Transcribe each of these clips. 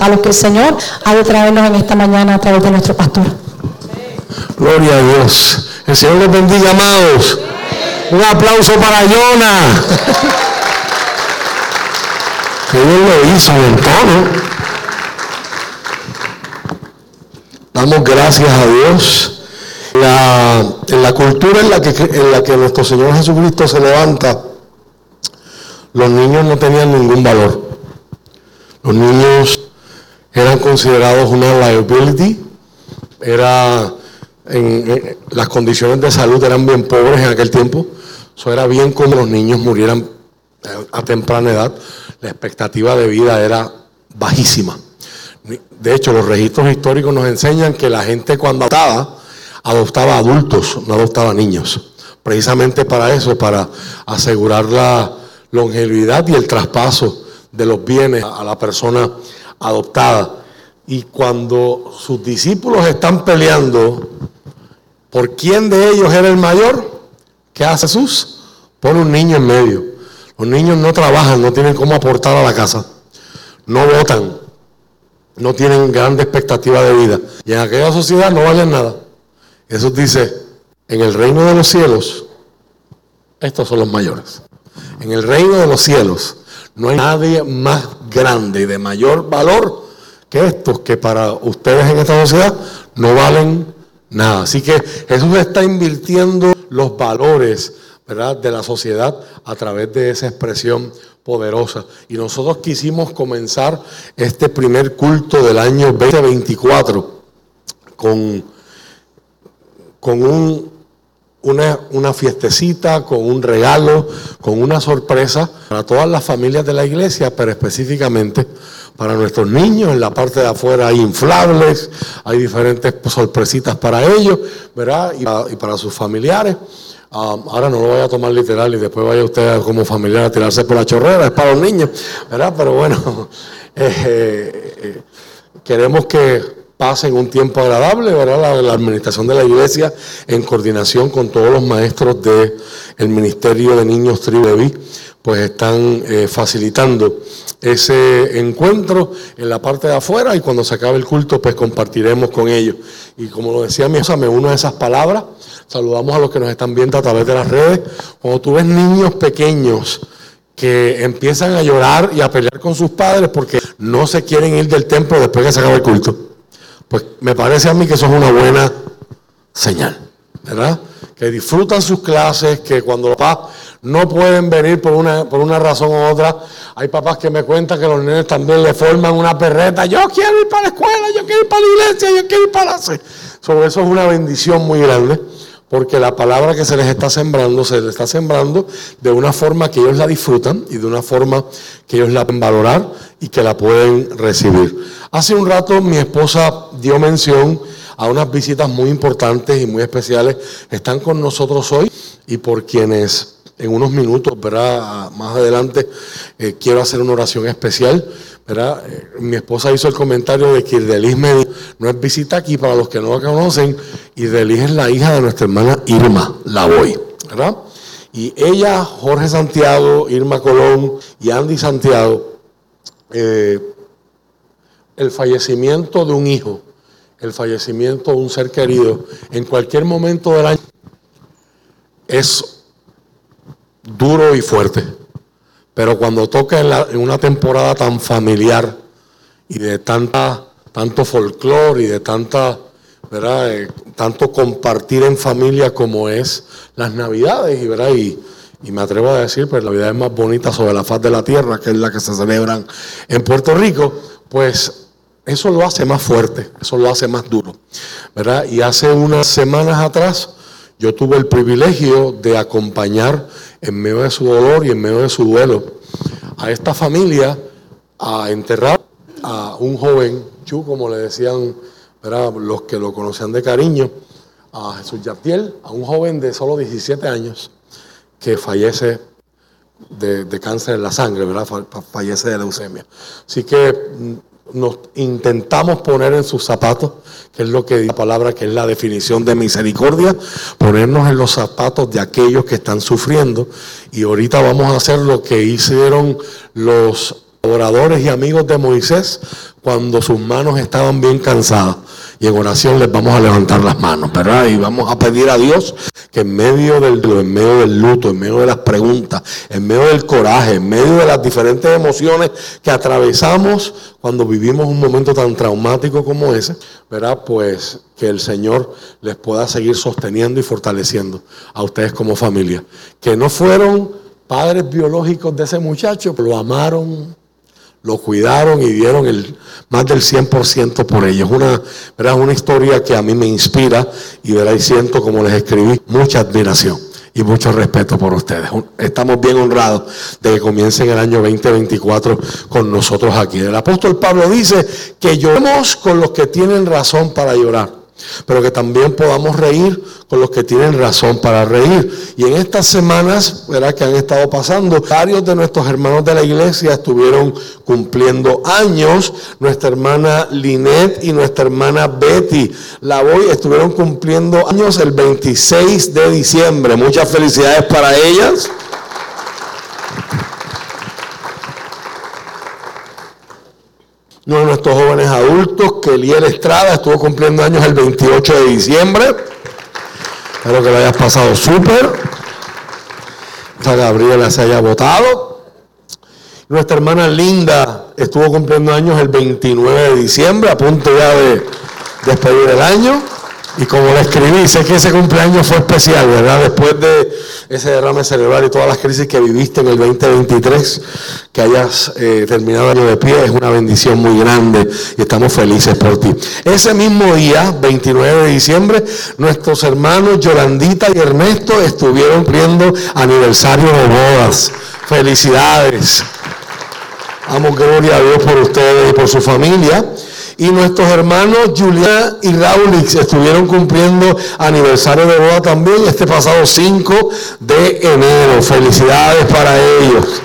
a lo que el Señor ha de traernos en esta mañana a través de nuestro pastor. Gloria a Dios. El Señor les bendiga, amados. Un aplauso para Jonah. Que Dios lo hizo en todo. Damos gracias a Dios. La, en la cultura en la, que, en la que nuestro Señor Jesucristo se levanta, los niños no tenían ningún valor. Los niños eran considerados una liability, era las condiciones de salud eran bien pobres en aquel tiempo, eso era bien como los niños murieran a temprana edad, la expectativa de vida era bajísima. De hecho, los registros históricos nos enseñan que la gente cuando adoptaba, adoptaba adultos, no adoptaba niños. Precisamente para eso, para asegurar la longevidad y el traspaso de los bienes a la persona adoptada. Y cuando sus discípulos están peleando por quién de ellos era el mayor, ¿qué hace Jesús? Pone un niño en medio. Los niños no trabajan, no tienen cómo aportar a la casa, no votan, no tienen grande expectativa de vida. Y en aquella sociedad no valen nada. Jesús dice, en el reino de los cielos, estos son los mayores. En el reino de los cielos no hay nadie más grande y de mayor valor que estos que para ustedes en esta sociedad no valen nada. Así que Jesús está invirtiendo los valores ¿verdad? de la sociedad a través de esa expresión poderosa. Y nosotros quisimos comenzar este primer culto del año 2024 con, con un una, fiestecita, con un regalo, con una sorpresa para todas las familias de la iglesia, pero específicamente para nuestros niños. En la parte de afuera hay inflables, hay diferentes sorpresitas para ellos, ¿verdad? Y para, sus familiares. Ah, ahora no lo voy a tomar literal y después vaya usted como familiar a tirarse por la chorrera, es para los niños, ¿verdad? Pero bueno, eh, eh, eh, queremos que pasen un tiempo agradable, ¿verdad? La, administración de la iglesia en coordinación con todos los maestros del el Ministerio de Niños Tribevi, pues están eh, facilitando ese encuentro en la parte de afuera y cuando se acabe el culto pues compartiremos con ellos. Y como lo decía mi esposa, me uno a esas palabras, saludamos a los que nos están viendo a través de las redes, cuando tú ves niños pequeños, que empiezan a llorar y a pelear con sus padres porque no se quieren ir del templo después que se acabe el culto. Pues me parece a mí que eso es una buena señal, ¿verdad? Que disfrutan sus clases, que cuando los papás no pueden venir por una, por una razón u otra, hay papás que me cuentan que los niños también le forman una perreta, yo quiero ir para la escuela, yo quiero ir para la iglesia, yo quiero ir para la... Sobre eso es una bendición muy grande porque la palabra que se les está sembrando, se les está sembrando de una forma que ellos la disfrutan y de una forma que ellos la pueden valorar y que la pueden recibir. Hace un rato mi esposa dio mención a unas visitas muy importantes y muy especiales. Están con nosotros hoy y por quienes en unos minutos, ¿verdad? Más adelante eh, quiero hacer una oración especial, ¿verdad? Eh, mi esposa hizo el comentario de que Irdelis me no es visita aquí para los que no la conocen, Irdelis es la hija de nuestra hermana Irma la voy. Y ella, Jorge Santiago, Irma Colón y Andy Santiago, eh, el fallecimiento de un hijo, el fallecimiento de un ser querido, en cualquier momento del año, es duro y fuerte. Pero cuando toca en, una temporada tan familiar y de tanta, tanto folclore y de tanta, ¿verdad? Eh, tanto compartir en familia como es las Navidades, y, ¿verdad? Y, y me atrevo a decir, pues la Navidad es más bonita sobre la faz de la tierra, que es la que se celebran en Puerto Rico, pues eso lo hace más fuerte, eso lo hace más duro, ¿verdad? Y hace unas semanas atrás yo tuve el privilegio de acompañar en medio de su dolor y en medio de su duelo a esta familia a enterrar a un joven, Chu, como le decían los que lo conocían de cariño, a Jesús Yartiel, a un joven de solo 17 años que fallece de, de, cáncer en la sangre, ¿verdad? fallece de leucemia. Así que mm, nos intentamos poner en sus zapatos, que es lo que dice la palabra, que es la definición de misericordia, ponernos en los zapatos de aquellos que están sufriendo. Y ahorita vamos a hacer lo que hicieron los oradores y amigos de Moisés cuando sus manos estaban bien cansadas. Y en oración les vamos a levantar las manos, ¿verdad? Y vamos a pedir a Dios que en medio del, en medio del luto, en medio de las preguntas, en medio del coraje, en medio de las diferentes emociones que atravesamos cuando vivimos un momento tan traumático como ese, ¿verdad? Pues que el Señor les pueda seguir sosteniendo y fortaleciendo a ustedes como familia. Que no fueron padres biológicos de ese muchacho, lo amaron, lo cuidaron y dieron el, más del 100% por ellos. Una, ¿verdad? una historia que a mí me inspira y, ¿verdad? y siento, como les escribí, mucha admiración y mucho respeto por ustedes. Estamos bien honrados de que comiencen el año 2024 con nosotros aquí. El apóstol Pablo dice que lloremos con los que tienen razón para llorar pero que también podamos reír con los que tienen razón para reír. Y en estas semanas, ¿verdad? Que han estado pasando, varios de nuestros hermanos de la iglesia estuvieron cumpliendo años. Nuestra hermana Linet y nuestra hermana Betty Lavoy estuvieron cumpliendo años el 26 de diciembre. Muchas felicidades para ellas. Uno de nuestros jóvenes adultos, que Eliel Estrada, estuvo cumpliendo años el 28 de diciembre. Espero que lo hayas pasado súper. A Gabriela se haya votado. Nuestra hermana Linda estuvo cumpliendo años el 29 de diciembre, a punto ya de despedir el año. Y como le escribí, sé que ese cumpleaños fue especial, ¿verdad? Después de ese derrame cerebral y todas las crisis que viviste en el 2023, que hayas eh, terminado año de pie, es una bendición muy grande y estamos felices por ti. Ese mismo día, 29 de diciembre, nuestros hermanos Yolandita y Ernesto estuvieron cumpliendo aniversario de bodas. Felicidades. Amo gloria a Dios por ustedes y por su familia. Y nuestros hermanos Julián y Raulix estuvieron cumpliendo aniversario de boda también este pasado 5 de enero. Felicidades para ellos.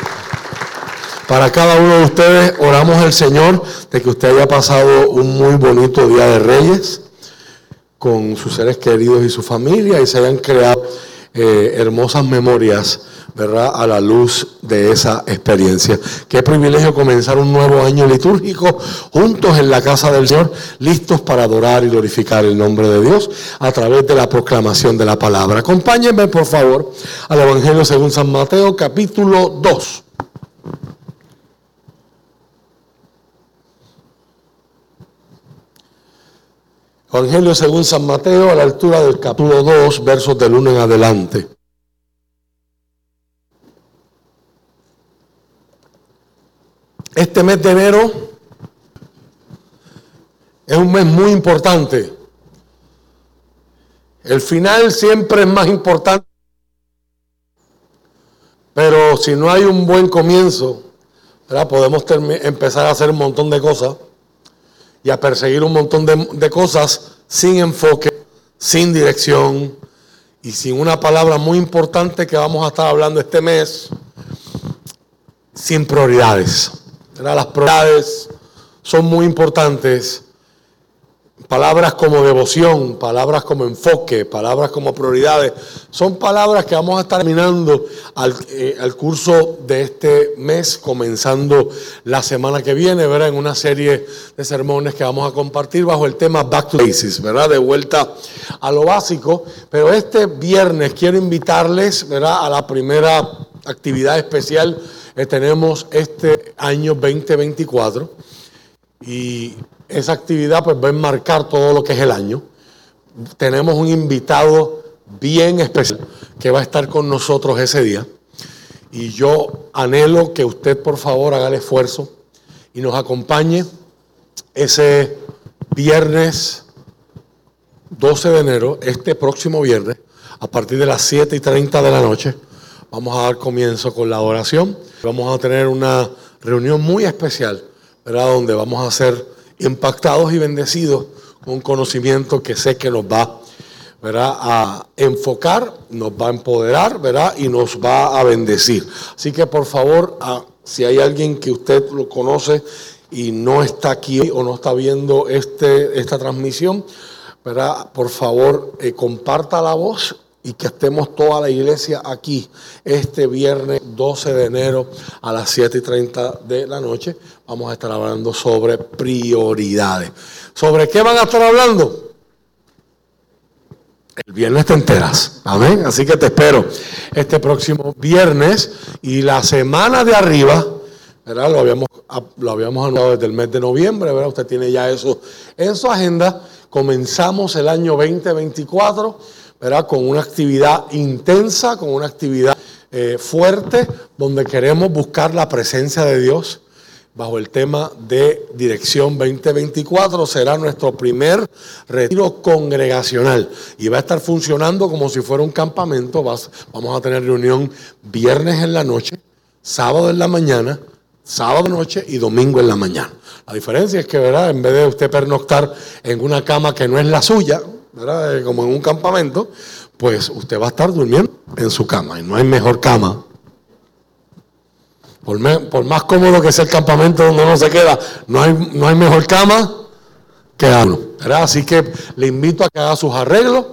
Para cada uno de ustedes oramos al Señor de que usted haya pasado un muy bonito día de Reyes con sus seres queridos y su familia y se hayan creado eh, hermosas memorias ¿verdad? a la luz de esa experiencia. Qué privilegio comenzar un nuevo año litúrgico juntos en la casa del Señor, listos para adorar y glorificar el nombre de Dios a través de la proclamación de la palabra. Acompáñenme, por favor, al Evangelio según San Mateo, capítulo 2. Evangelio según San Mateo a la altura del capítulo 2, versos del 1 en adelante. Este mes de enero es un mes muy importante. El final siempre es más importante. Pero si no hay un buen comienzo, podemos empezar a hacer un montón de cosas y a perseguir un montón de, cosas sin enfoque, sin dirección y sin una palabra muy importante que vamos a estar hablando este mes, sin prioridades. Las prioridades son muy importantes. Palabras como devoción, palabras como enfoque, palabras como prioridades, son palabras que vamos a estar terminando al, eh, curso de este mes, comenzando la semana que viene, ¿verdad? En una serie de sermones que vamos a compartir bajo el tema Back to Basics, ¿verdad? De vuelta a lo básico. Pero este viernes quiero invitarles, ¿verdad? A la primera actividad especial tenemos este año 2024 y esa actividad pues va a enmarcar todo lo que es el año. Tenemos un invitado bien especial que va a estar con nosotros ese día y yo anhelo que usted por favor haga el esfuerzo y nos acompañe ese viernes 12 de enero, este próximo viernes, a partir de las 7 y 30 de la noche. Vamos a dar comienzo con la oración. Vamos a tener una reunión muy especial, ¿verdad? Donde vamos a ser impactados y bendecidos con un conocimiento que sé que nos va ¿verdad? a enfocar, nos va a empoderar ¿verdad? y nos va a bendecir. Así que por favor, si hay alguien que usted lo conoce y no está aquí o no está viendo este, esta transmisión, ¿verdad? por favor eh, comparta la voz y que estemos toda la iglesia aquí este viernes 12 de enero a las 7 y 30 de la noche. Vamos a estar hablando sobre prioridades. ¿Sobre qué van a estar hablando? El viernes te enteras. Amén. Así que te espero este próximo viernes y la semana de arriba, ¿verdad? Lo habíamos, lo habíamos anunciado desde el mes de noviembre, ¿verdad? Usted tiene ya eso en su agenda. Comenzamos el año 2024, ¿verdad? Con una actividad intensa, con una actividad eh, fuerte, donde queremos buscar la presencia de Dios bajo el tema de Dirección 2024. Será nuestro primer retiro congregacional y va a estar funcionando como si fuera un campamento. Vamos a tener reunión viernes en la noche, sábado en la mañana, sábado noche y domingo en la mañana. La diferencia es que, ¿verdad? En vez de usted pernoctar en una cama que no es la suya, Eh, como en un campamento, pues usted va a estar durmiendo en su cama y no hay mejor cama por, más cómodo que sea el campamento donde uno se queda, no hay, no hay mejor cama que uno. ¿verdad? Así que le invito a que haga sus arreglos.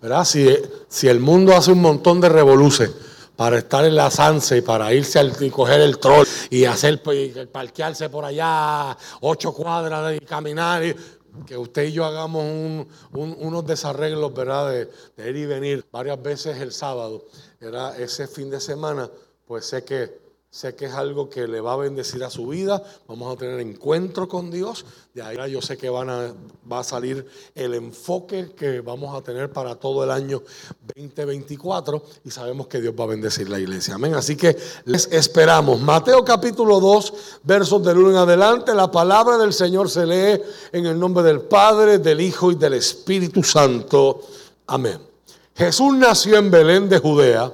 ¿verdad? Si, si el mundo hace un montón de revoluciones para estar en la Sanse y para irse al, y coger el troll y hacer y parquearse por allá ocho cuadras y caminar que usted y yo hagamos unos desarreglos ¿verdad? De, de, ir y venir varias veces el sábado ¿verdad? ese fin de semana pues sé que Sé que es algo que le va a bendecir a su vida. Vamos a tener encuentro con Dios. De ahí yo sé que van a, va a salir el enfoque que vamos a tener para todo el año 2024 y sabemos que Dios va a bendecir la iglesia. Amén. Así que les esperamos. Mateo capítulo 2, versos del 1 en adelante. La palabra del Señor se lee en el nombre del Padre, del Hijo y del Espíritu Santo. Amén. Jesús nació en Belén de Judea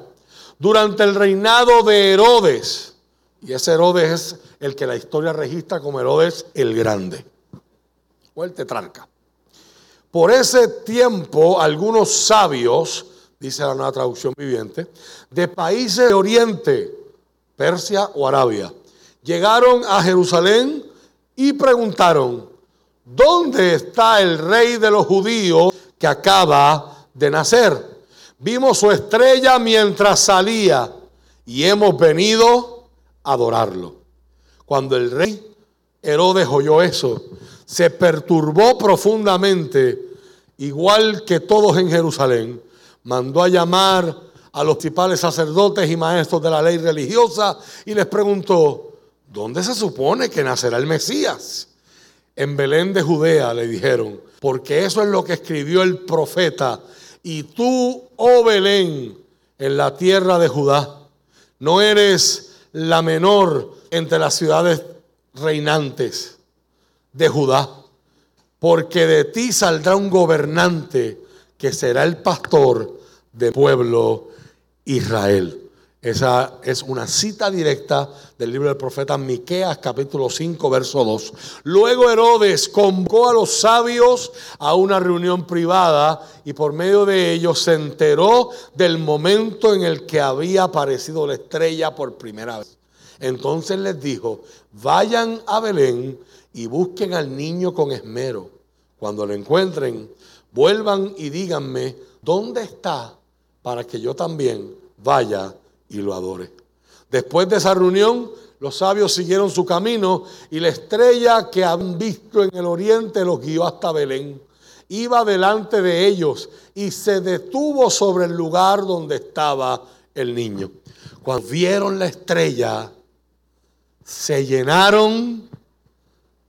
durante el reinado de Herodes y ese Herodes es el que la historia registra como Herodes el Grande o el tetrarca. Por ese tiempo, algunos sabios, dice la nueva traducción viviente, de países de Oriente, Persia o Arabia, llegaron a Jerusalén y preguntaron, ¿dónde está el rey de los judíos que acaba de nacer? Vimos su estrella mientras salía y hemos venido adorarlo. Cuando el rey Herodes oyó eso, se perturbó profundamente, igual que todos en Jerusalén, mandó a llamar a los principales sacerdotes y maestros de la ley religiosa y les preguntó, ¿dónde se supone que nacerá el Mesías? En Belén de Judea le dijeron, porque eso es lo que escribió el profeta, y tú, oh Belén, en la tierra de Judá, no eres la menor entre las ciudades reinantes de Judá, porque de ti saldrá un gobernante que será el pastor del pueblo Israel. Esa es una cita directa del libro del profeta Miqueas, capítulo 5, verso 2. Luego Herodes convocó a los sabios a una reunión privada y por medio de ellos se enteró del momento en el que había aparecido la estrella por primera vez. Entonces les dijo, vayan a Belén y busquen al niño con esmero. Cuando lo encuentren, vuelvan y díganme dónde está para que yo también vaya y lo adore. Después de esa reunión, los sabios siguieron su camino y la estrella que han visto en el oriente los guió hasta Belén. Iba delante de ellos y se detuvo sobre el lugar donde estaba el niño. Cuando vieron la estrella, se llenaron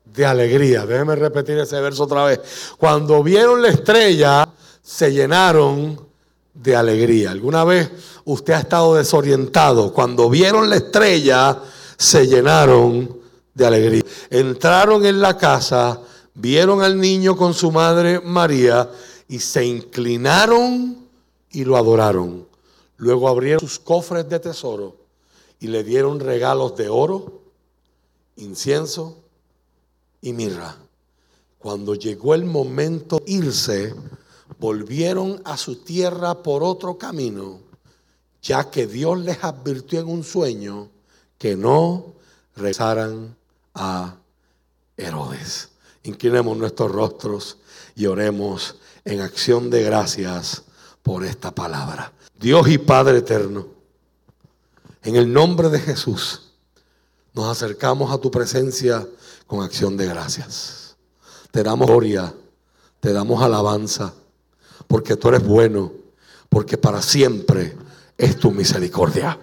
de alegría. Déjenme repetir ese verso otra vez. Cuando vieron la estrella, se llenaron de alegría. ¿Alguna vez usted ha estado desorientado? Cuando vieron la estrella, se llenaron de alegría. Entraron en la casa, vieron al niño con su madre María y se inclinaron y lo adoraron. Luego abrieron sus cofres de tesoro y le dieron regalos de oro, incienso y mirra. Cuando llegó el momento de irse, volvieron a su tierra por otro camino, ya que Dios les advirtió en un sueño que no regresaran a Herodes. Inclinemos nuestros rostros y oremos en acción de gracias por esta palabra. Dios y Padre eterno, en el nombre de Jesús, nos acercamos a tu presencia con acción de gracias. Te damos gloria, te damos alabanza, porque tú eres bueno, porque para siempre es tu misericordia.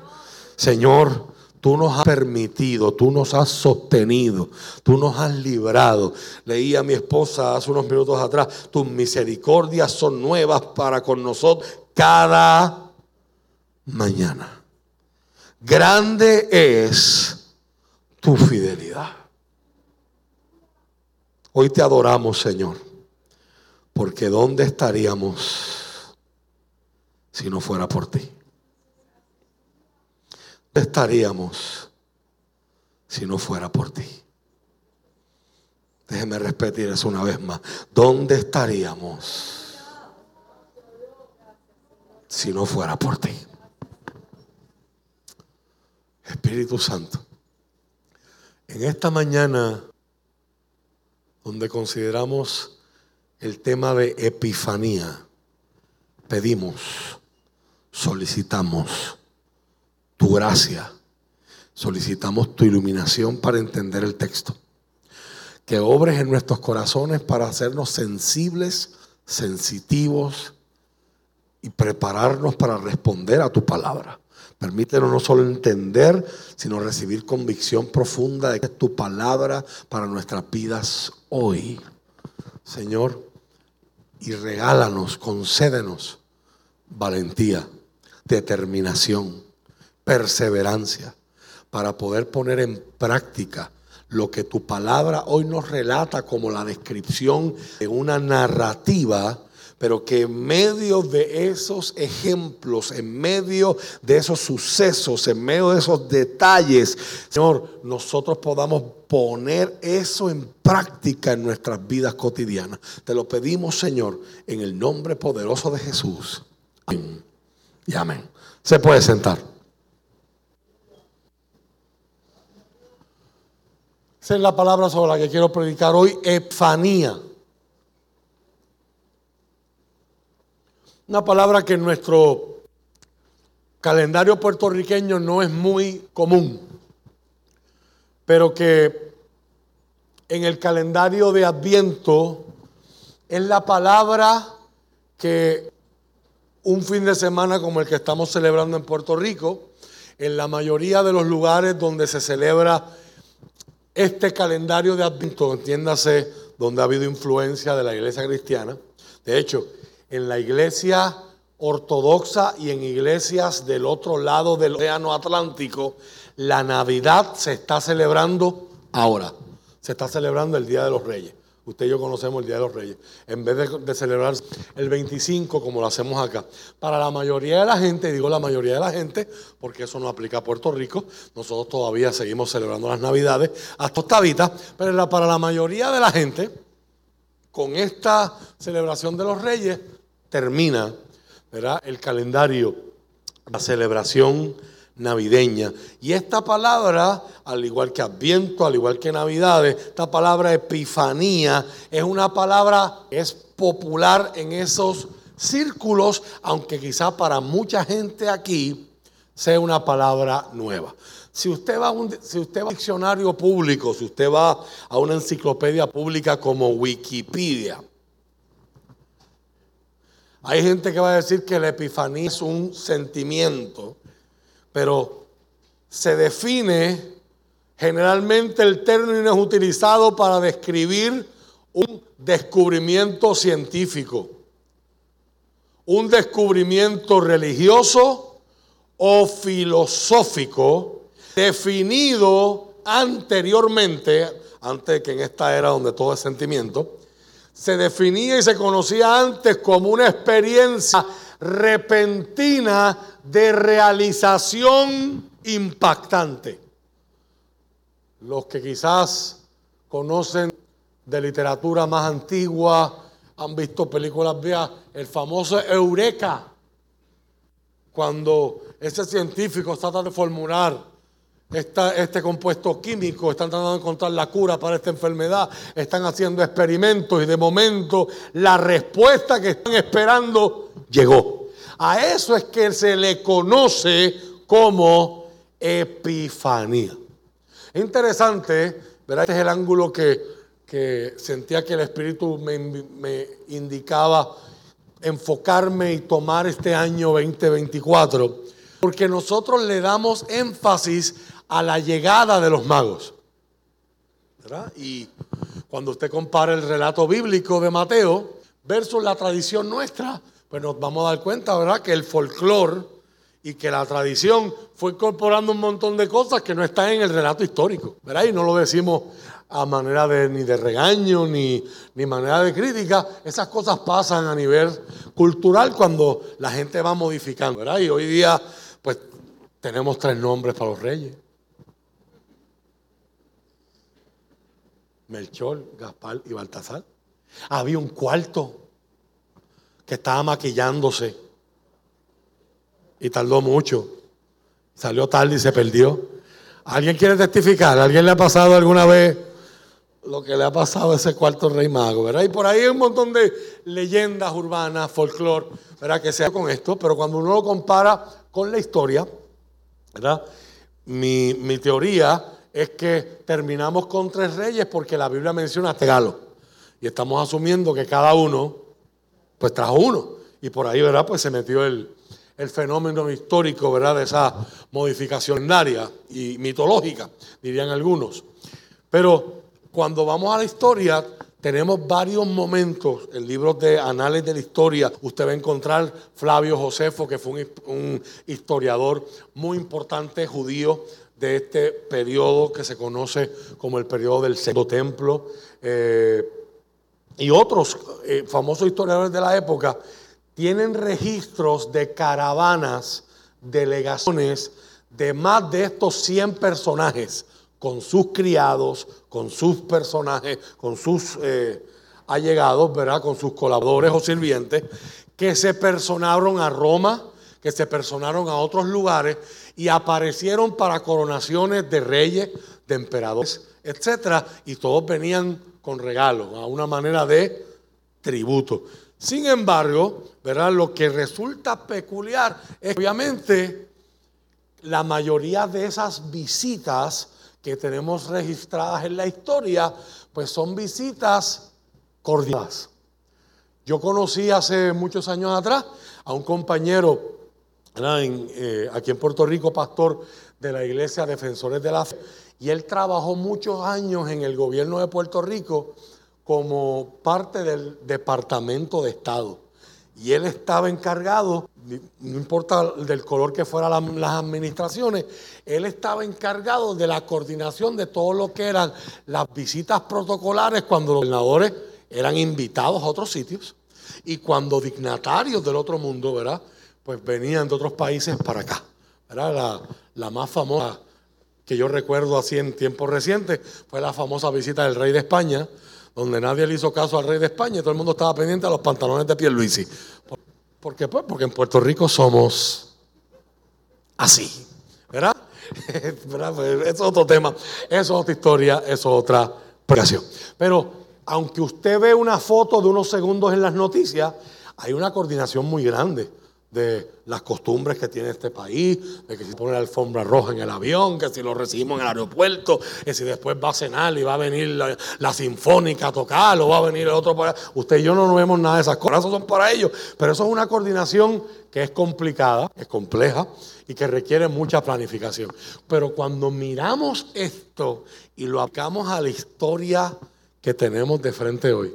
Señor, Tú nos has permitido, tú nos has sostenido, tú nos has librado. Leí a mi esposa hace unos minutos atrás, tus misericordias son nuevas para con nosotros cada mañana. Grande es tu fidelidad. Hoy te adoramos, Señor, porque ¿dónde estaríamos si no fuera por ti? estaríamos si no fuera por ti? Déjeme repetir eso una vez más. ¿Dónde estaríamos si no fuera por ti? Espíritu Santo, en esta mañana donde consideramos el tema de epifanía, pedimos, solicitamos tu gracia. Solicitamos tu iluminación para entender el texto. Que obres en nuestros corazones para hacernos sensibles, sensitivos y prepararnos para responder a tu palabra. Permítenos no solo entender, sino recibir convicción profunda de que es tu palabra para nuestras vidas hoy. Señor, y regálanos, concédenos valentía, determinación perseverancia para poder poner en práctica lo que tu palabra hoy nos relata como la descripción de una narrativa, pero que en medio de esos ejemplos, en medio de esos sucesos, en medio de esos detalles, Señor, nosotros podamos poner eso en práctica en nuestras vidas cotidianas. Te lo pedimos, Señor, en el nombre poderoso de Jesús. Amén. Y amén. Se puede sentar. Esa es la palabra sobre la que quiero predicar hoy, epifanía. Una palabra que en nuestro calendario puertorriqueño no es muy común, pero que en el calendario de Adviento es la palabra que un fin de semana como el que estamos celebrando en Puerto Rico, en la mayoría de los lugares donde se celebra este calendario de Adviento, entiéndase, donde ha habido influencia de la iglesia cristiana. De hecho, en la iglesia ortodoxa y en iglesias del otro lado del océano Atlántico, la Navidad se está celebrando ahora. Se está celebrando el Día de los Reyes. Usted y yo conocemos el Día de los Reyes. En vez de, celebrar el 25 como lo hacemos acá. Para la mayoría de la gente, digo la mayoría de la gente, porque eso no aplica a Puerto Rico, nosotros todavía seguimos celebrando las Navidades hasta octavita, pero para la mayoría de la gente, con esta celebración de los Reyes, termina el calendario, la celebración navideña. Y esta palabra, al igual que Adviento, al igual que Navidades, esta palabra Epifanía es una palabra es popular en esos círculos, aunque quizá para mucha gente aquí sea una palabra nueva. Si usted, va a un, si usted va a un diccionario público, si usted va a una enciclopedia pública como Wikipedia, hay gente que va a decir que la epifanía es un sentimiento pero se define, generalmente el término es utilizado para describir un descubrimiento científico, un descubrimiento religioso o filosófico definido anteriormente, antes que en esta era donde todo es sentimiento, se definía y se conocía antes como una experiencia repentina de realización impactante. Los que quizás conocen de literatura más antigua, han visto películas viejas, el famoso Eureka, cuando ese científico trata de formular este compuesto químico, están tratando de encontrar la cura para esta enfermedad, están haciendo experimentos y de momento la respuesta que están esperando llegó. A eso es que se le conoce como epifanía. Es interesante, ¿verdad? Este es el ángulo que, que sentía que el Espíritu me, me indicaba enfocarme y tomar este año 2024, porque nosotros le damos énfasis a la llegada de los magos. ¿verdad? Y cuando usted compara el relato bíblico de Mateo versus la tradición nuestra, pues nos vamos a dar cuenta, ¿verdad? Que el folclore y que la tradición fue incorporando un montón de cosas que no están en el relato histórico, ¿verdad? Y no lo decimos a manera de ni de regaño ni, ni manera de crítica. Esas cosas pasan a nivel cultural cuando la gente va modificando, ¿verdad? Y hoy día, pues, tenemos tres nombres para los reyes. Melchor, Gaspar y Baltasar. Había un cuarto que estaba maquillándose y tardó mucho. Salió tarde y se perdió. ¿Alguien quiere testificar? ¿Alguien le ha pasado alguna vez lo que le ha pasado a ese cuarto rey mago? ¿verdad? Y por ahí hay un montón de leyendas urbanas, folclore, ¿verdad? Que se con esto, pero cuando uno lo compara con la historia, ¿verdad? Mi, mi teoría es que terminamos con tres reyes porque la Biblia menciona tegalo. Y estamos asumiendo que cada uno, pues trajo uno. Y por ahí, ¿verdad? Pues se metió el, el fenómeno histórico, ¿verdad? De esa modificación y mitológica, dirían algunos. Pero cuando vamos a la historia, tenemos varios momentos en libros de análisis de la historia. Usted va a encontrar Flavio Josefo, que fue un, historiador muy importante judío de este periodo que se conoce como el periodo del Segundo Templo. Eh, y otros eh, famosos historiadores de la época tienen registros de caravanas, delegaciones de más de estos 100 personajes, con sus criados, con sus personajes, con sus eh, allegados, ¿verdad? Con sus colaboradores o sirvientes, que se personaron a Roma, que se personaron a otros lugares y aparecieron para coronaciones de reyes, de emperadores, etc. Y todos venían con regalos, a una manera de tributo. Sin embargo, ¿verdad? lo que resulta peculiar es obviamente la mayoría de esas visitas que tenemos registradas en la historia, pues son visitas cordiales. Yo conocí hace muchos años atrás a un compañero eh, aquí en Puerto Rico, pastor de la iglesia Defensores de la Fe, y él trabajó muchos años en el gobierno de Puerto Rico como parte del Departamento de Estado. Y él estaba encargado, no importa del color que fueran las administraciones, él estaba encargado de la coordinación de todo lo que eran las visitas protocolares cuando los gobernadores eran invitados a otros sitios y cuando dignatarios del otro mundo, ¿verdad? Pues venían de otros países para acá. ¿verdad? La, la más famosa que yo recuerdo así en tiempos recientes fue la famosa visita del rey de España, donde nadie le hizo caso al rey de España y todo el mundo estaba pendiente a los pantalones de Pierluisi. ¿Por, ¿Por qué? Pues porque en Puerto Rico somos así, ¿verdad? Pues, es otro tema, es otra historia, es otra operación. Pero aunque usted ve una foto de unos segundos en las noticias, hay una coordinación muy grande de las costumbres que tiene este país, de que si pone la alfombra roja en el avión, que si lo recibimos en el aeropuerto, que si después va a cenar y va a venir la, sinfónica a tocar o va a venir el otro para... Usted y yo no vemos nada de esas cosas, eso son para ellos, pero eso es una coordinación que es complicada, es compleja y que requiere mucha planificación. Pero cuando miramos esto y lo aplicamos a la historia que tenemos de frente hoy,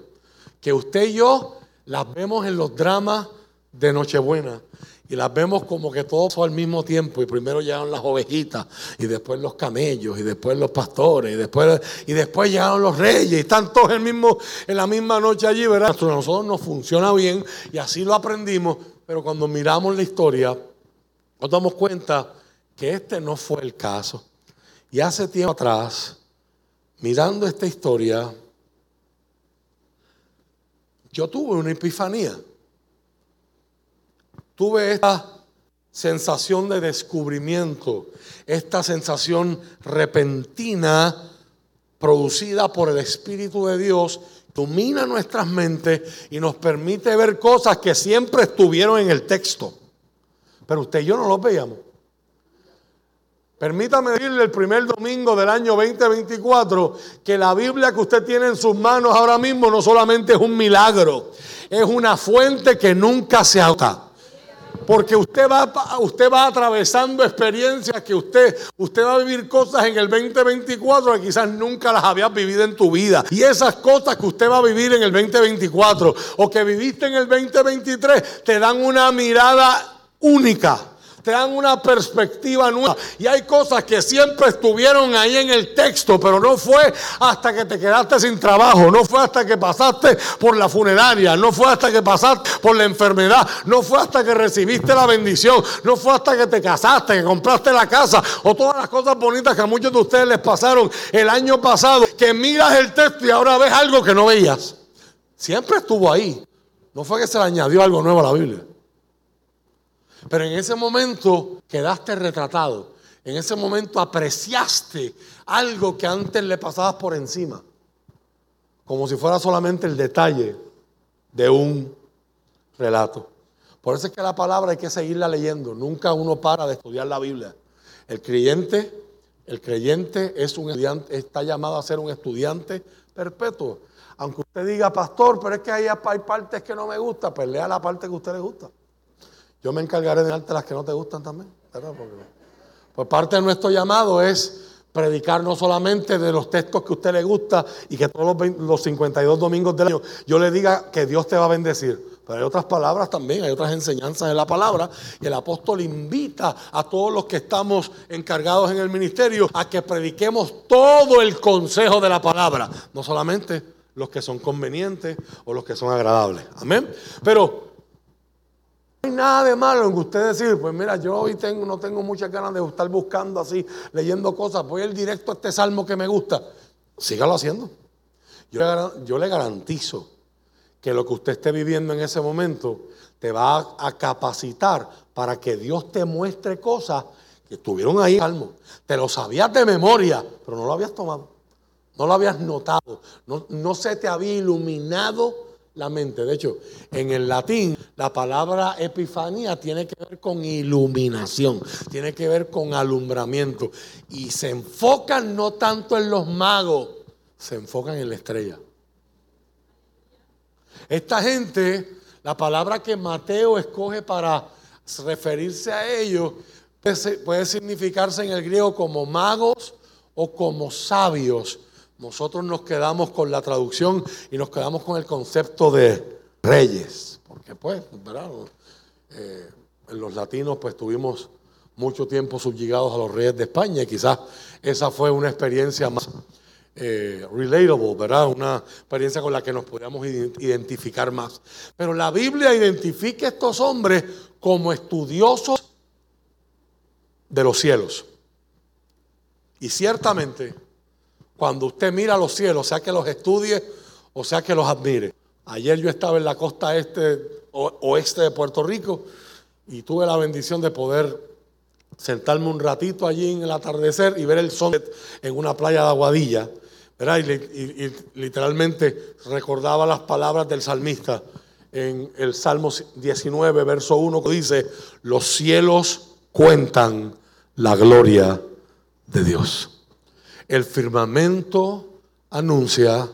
que usted y yo las vemos en los dramas de Nochebuena y las vemos como que todo al mismo tiempo y primero llegaron las ovejitas y después los camellos y después los pastores y después, y después llegaron los reyes y están todos el mismo, en la misma noche allí, ¿verdad? Nosotros nos funciona bien y así lo aprendimos, pero cuando miramos la historia nos damos cuenta que este no fue el caso. Y hace tiempo atrás, mirando esta historia, yo tuve una epifanía tuve esta sensación de descubrimiento, esta sensación repentina producida por el Espíritu de Dios, domina nuestras mentes y nos permite ver cosas que siempre estuvieron en el texto. Pero usted y yo no los veíamos. Permítame decirle el primer domingo del año 2024 que la Biblia que usted tiene en sus manos ahora mismo no solamente es un milagro, es una fuente que nunca se agota. Porque usted va, usted va atravesando experiencias que usted, usted va a vivir cosas en el 2024 que quizás nunca las habías vivido en tu vida. Y esas cosas que usted va a vivir en el 2024 o que viviste en el 2023 te dan una mirada única te dan una perspectiva nueva. Y hay cosas que siempre estuvieron ahí en el texto, pero no fue hasta que te quedaste sin trabajo, no fue hasta que pasaste por la funeraria, no fue hasta que pasaste por la enfermedad, no fue hasta que recibiste la bendición, no fue hasta que te casaste, que compraste la casa o todas las cosas bonitas que a muchos de ustedes les pasaron el año pasado, que miras el texto y ahora ves algo que no veías. Siempre estuvo ahí. No fue que se le añadió algo nuevo a la Biblia. Pero en ese momento quedaste retratado. En ese momento apreciaste algo que antes le pasabas por encima. Como si fuera solamente el detalle de un relato. Por eso es que la palabra hay que seguirla leyendo. Nunca uno para de estudiar la Biblia. El creyente, el creyente es un estudiante, está llamado a ser un estudiante perpetuo. Aunque usted diga, pastor, pero es que hay, partes que no me gustan, pues lea la parte que a usted le gusta. Yo me encargaré de darte las que no te gustan también. pues parte de nuestro llamado es predicar no solamente de los textos que a usted le gusta y que todos los, los 52 domingos del año yo le diga que Dios te va a bendecir. Pero hay otras palabras también, hay otras enseñanzas en la palabra. Y el apóstol invita a todos los que estamos encargados en el ministerio a que prediquemos todo el consejo de la palabra. No solamente los que son convenientes o los que son agradables. Amén. Pero hay nada de malo en que usted decir, pues mira, yo hoy tengo, no tengo muchas ganas de estar buscando así, leyendo cosas, voy el directo a este salmo que me gusta. Sígalo haciendo. Yo, le garantizo que lo que usted esté viviendo en ese momento te va a capacitar para que Dios te muestre cosas que estuvieron ahí en salmo. Te lo sabías de memoria, pero no lo habías tomado. No lo habías notado. No, no se te había iluminado la mente. De hecho, en el latín, la palabra epifanía tiene que ver con iluminación, tiene que ver con alumbramiento. Y se enfocan no tanto en los magos, se enfocan en la estrella. Esta gente, la palabra que Mateo escoge para referirse a ellos, puede significarse en el griego como magos o como sabios nosotros nos quedamos con la traducción y nos quedamos con el concepto de reyes, porque pues, ¿verdad? Eh, los latinos pues tuvimos mucho tiempo subyugados a los reyes de España y quizás esa fue una experiencia más eh, relatable, ¿verdad? Una experiencia con la que nos podíamos identificar más. Pero la Biblia identifica a estos hombres como estudiosos de los cielos. Y ciertamente cuando usted mira los cielos, sea que los estudie o sea que los admire. Ayer yo estaba en la costa este, oeste de Puerto Rico y tuve la bendición de poder sentarme un ratito allí en el atardecer y ver el sol en una playa de Aguadilla. Y, literalmente recordaba las palabras del salmista en el Salmo 19, verso 1, que dice, los cielos cuentan la gloria de Dios. El firmamento anuncia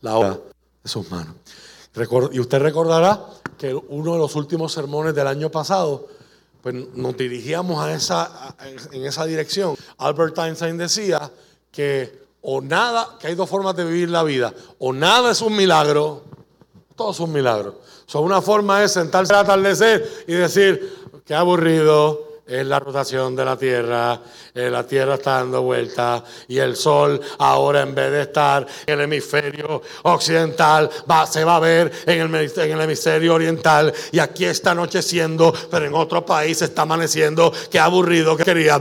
la obra de sus manos. Y usted recordará que uno de los últimos sermones del año pasado, pues nos dirigíamos a esa, en esa dirección. Albert Einstein decía que o nada, que hay dos formas de vivir la vida, o nada es un milagro, todo es un milagro. So, una forma es sentarse al atardecer y decir, qué aburrido, es la rotación de la Tierra, eh, la Tierra está dando vuelta y el Sol ahora en vez de estar en el hemisferio occidental se va a ver en el, en el hemisferio oriental y aquí está anocheciendo, pero en otro país está amaneciendo, qué aburrido que quería.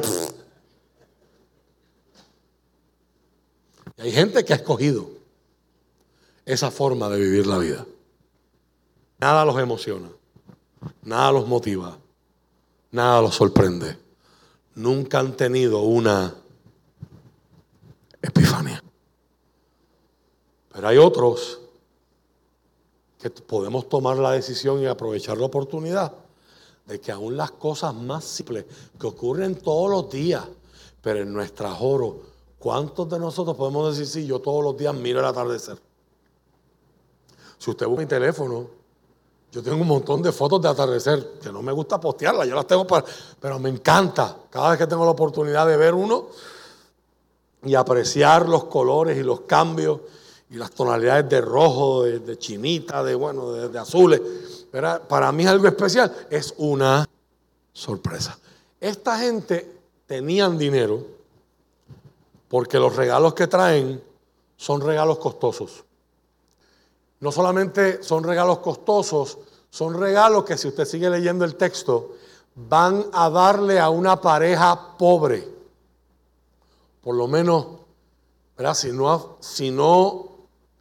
Y hay gente que ha escogido esa forma de vivir la vida. Nada los emociona, nada los motiva nada los sorprende. Nunca han tenido una epifanía. Pero hay otros que podemos tomar la decisión y aprovechar la oportunidad de que aún las cosas más simples que ocurren todos los días, pero en nuestra oro, ¿cuántos de nosotros podemos decir, sí, yo todos los días miro el atardecer? Si usted busca mi teléfono, yo tengo un montón de fotos de atardecer, que no me gusta postearlas, yo las tengo para, pero me encanta. Cada vez que tengo la oportunidad de ver uno y apreciar los colores y los cambios y las tonalidades de rojo, de, chinita, de bueno, de, azules. Para mí es algo especial, es una sorpresa. Esta gente tenían dinero porque los regalos que traen son regalos costosos no solamente son regalos costosos, son regalos que si usted sigue leyendo el texto, van a darle a una pareja pobre. Por lo menos, Si, no, si no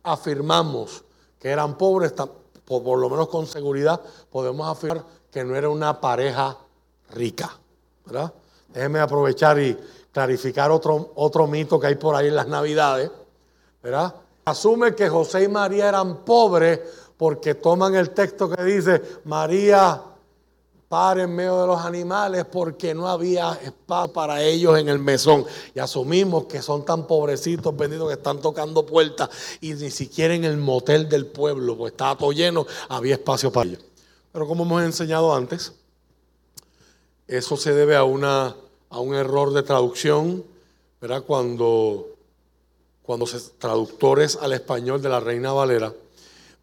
afirmamos que eran pobres, por, por lo menos con seguridad podemos afirmar que no era una pareja rica. ¿verdad? Déjeme aprovechar y clarificar otro, otro mito que hay por ahí en las Navidades. ¿verdad? Asume que José y María eran pobres porque toman el texto que dice, María para en medio de los animales porque no había espacio para ellos en el mesón. Y asumimos que son tan pobrecitos, benditos, que están tocando puertas y ni siquiera en el motel del pueblo, pues estaba todo lleno, había espacio para ellos. Pero como hemos enseñado antes, eso se debe a, una, a un error de traducción, ¿verdad? Cuando cuando traductores al español de la Reina Valera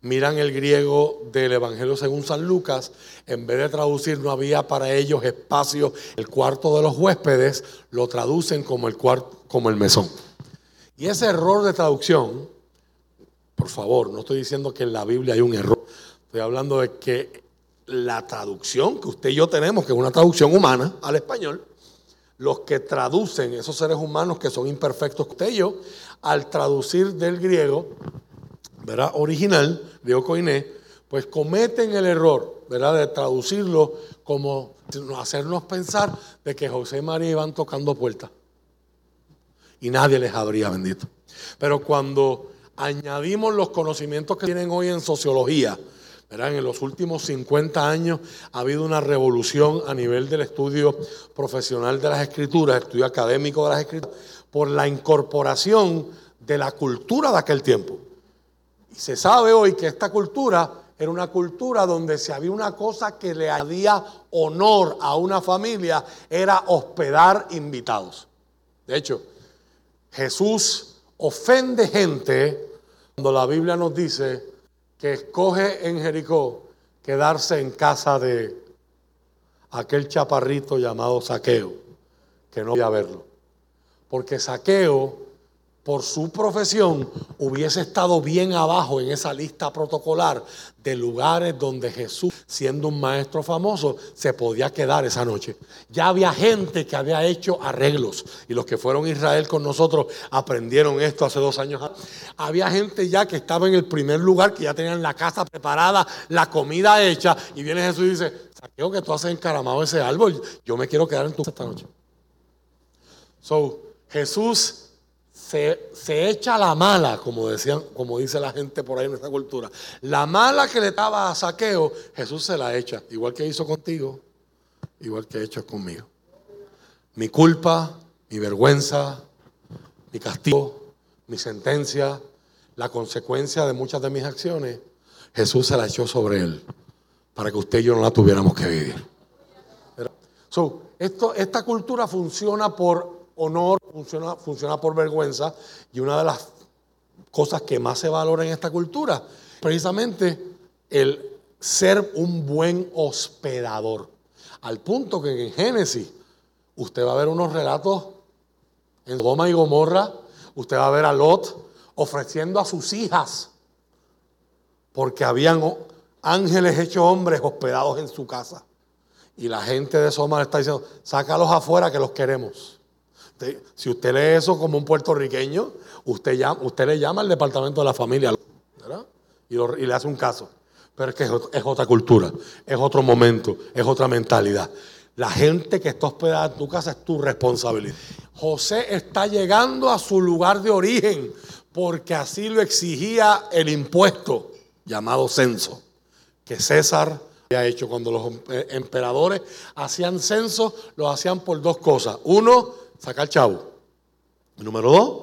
miran el griego del Evangelio según San Lucas, en vez de traducir no había para ellos espacio, el cuarto de los huéspedes, lo traducen como el, cuarto, como el mesón. Y ese error de traducción, por favor, no estoy diciendo que en la Biblia hay un error, estoy hablando de que la traducción que usted y yo tenemos, que es una traducción humana al español, los que traducen esos seres humanos que son imperfectos usted y yo, al traducir del griego, ¿verdad? Original, griego coiné, pues cometen el error, ¿verdad? De traducirlo como hacernos pensar de que José y María iban tocando puertas. Y nadie les habría bendito. Pero cuando añadimos los conocimientos que tienen hoy en sociología, ¿verdad? En los últimos 50 años ha habido una revolución a nivel del estudio profesional de las escrituras, estudio académico de las escrituras, por la incorporación de la cultura de aquel tiempo. Y se sabe hoy que esta cultura era una cultura donde si había una cosa que le hacía honor a una familia, era hospedar invitados. De hecho, Jesús ofende gente cuando la Biblia nos dice que escoge en Jericó quedarse en casa de aquel chaparrito llamado Saqueo, que no a verlo porque Saqueo, por su profesión, hubiese estado bien abajo en esa lista protocolar de lugares donde Jesús, siendo un maestro famoso, se podía quedar esa noche. Ya había gente que había hecho arreglos, y los que fueron a Israel con nosotros aprendieron esto hace dos años. Había gente ya que estaba en el primer lugar, que ya tenían la casa preparada, la comida hecha, y viene Jesús y dice, Saqueo, que tú haces encaramado ese árbol, yo me quiero quedar en tu casa esta noche. So, Jesús se, echa la mala, como decían, como dice la gente por ahí en nuestra cultura. La mala que le estaba a saqueo, Jesús se la echa, igual que hizo contigo, igual que ha hecho conmigo. Mi culpa, mi vergüenza, mi castigo, mi sentencia, la consecuencia de muchas de mis acciones, Jesús se la echó sobre él, para que usted y yo no la tuviéramos que vivir. esto, esta cultura funciona por honor, funciona, por vergüenza. Y una de las cosas que más se valora en esta cultura, precisamente el ser un buen hospedador. Al punto que en Génesis usted va a ver unos relatos en Goma y Gomorra, usted va a ver a Lot ofreciendo a sus hijas, porque habían ángeles hechos hombres hospedados en su casa. Y la gente de Soma está diciendo, sácalos afuera que los queremos si usted lee eso como un puertorriqueño, usted, usted le llama al departamento de la familia y, le hace un caso. Pero es que es, otra cultura, es otro momento, es otra mentalidad. La gente que está hospedada en tu casa es tu responsabilidad. José está llegando a su lugar de origen porque así lo exigía el impuesto llamado censo, que César había hecho cuando los eh, emperadores hacían censos, lo hacían por dos cosas. Uno, sacar chavo. Número dos,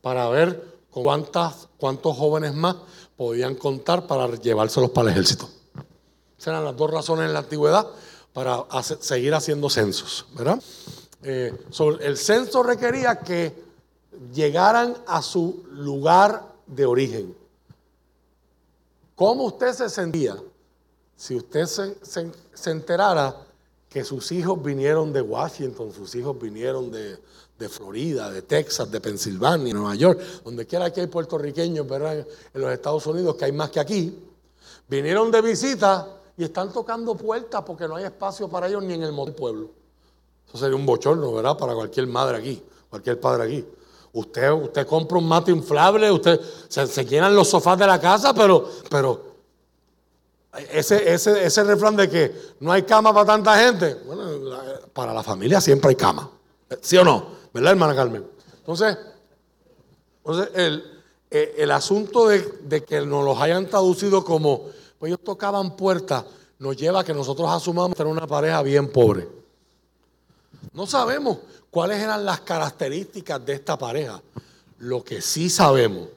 para ver cuántas, cuántos jóvenes más podían contar para llevárselos para el ejército. Esas eran las dos razones en la antigüedad para seguir haciendo censos, ¿verdad? Eh, el censo requería que llegaran a su lugar de origen. ¿Cómo usted se sentía si usted se, se, enterara que sus hijos vinieron de Washington, sus hijos vinieron de, de Florida, de Texas, de Pensilvania, Nueva York, donde quiera que hay puertorriqueños, ¿verdad? En los Estados Unidos, que hay más que aquí, vinieron de visita y están tocando puertas porque no hay espacio para ellos ni en el pueblo. Eso sería un bochorno, ¿verdad? Para cualquier madre aquí, cualquier padre aquí. Usted, usted compra un mate inflable, usted se, llenan los sofás de la casa, pero, pero ese, ese, ese refrán de que no hay cama para tanta gente, bueno, para la familia siempre hay cama. ¿Sí o no? ¿Verdad, hermana Carmen? Entonces, entonces el, eh, el asunto de, de, que nos los hayan traducido como, pues ellos tocaban puertas, nos lleva a que nosotros asumamos tener una pareja bien pobre. No sabemos cuáles eran las características de esta pareja. Lo que sí sabemos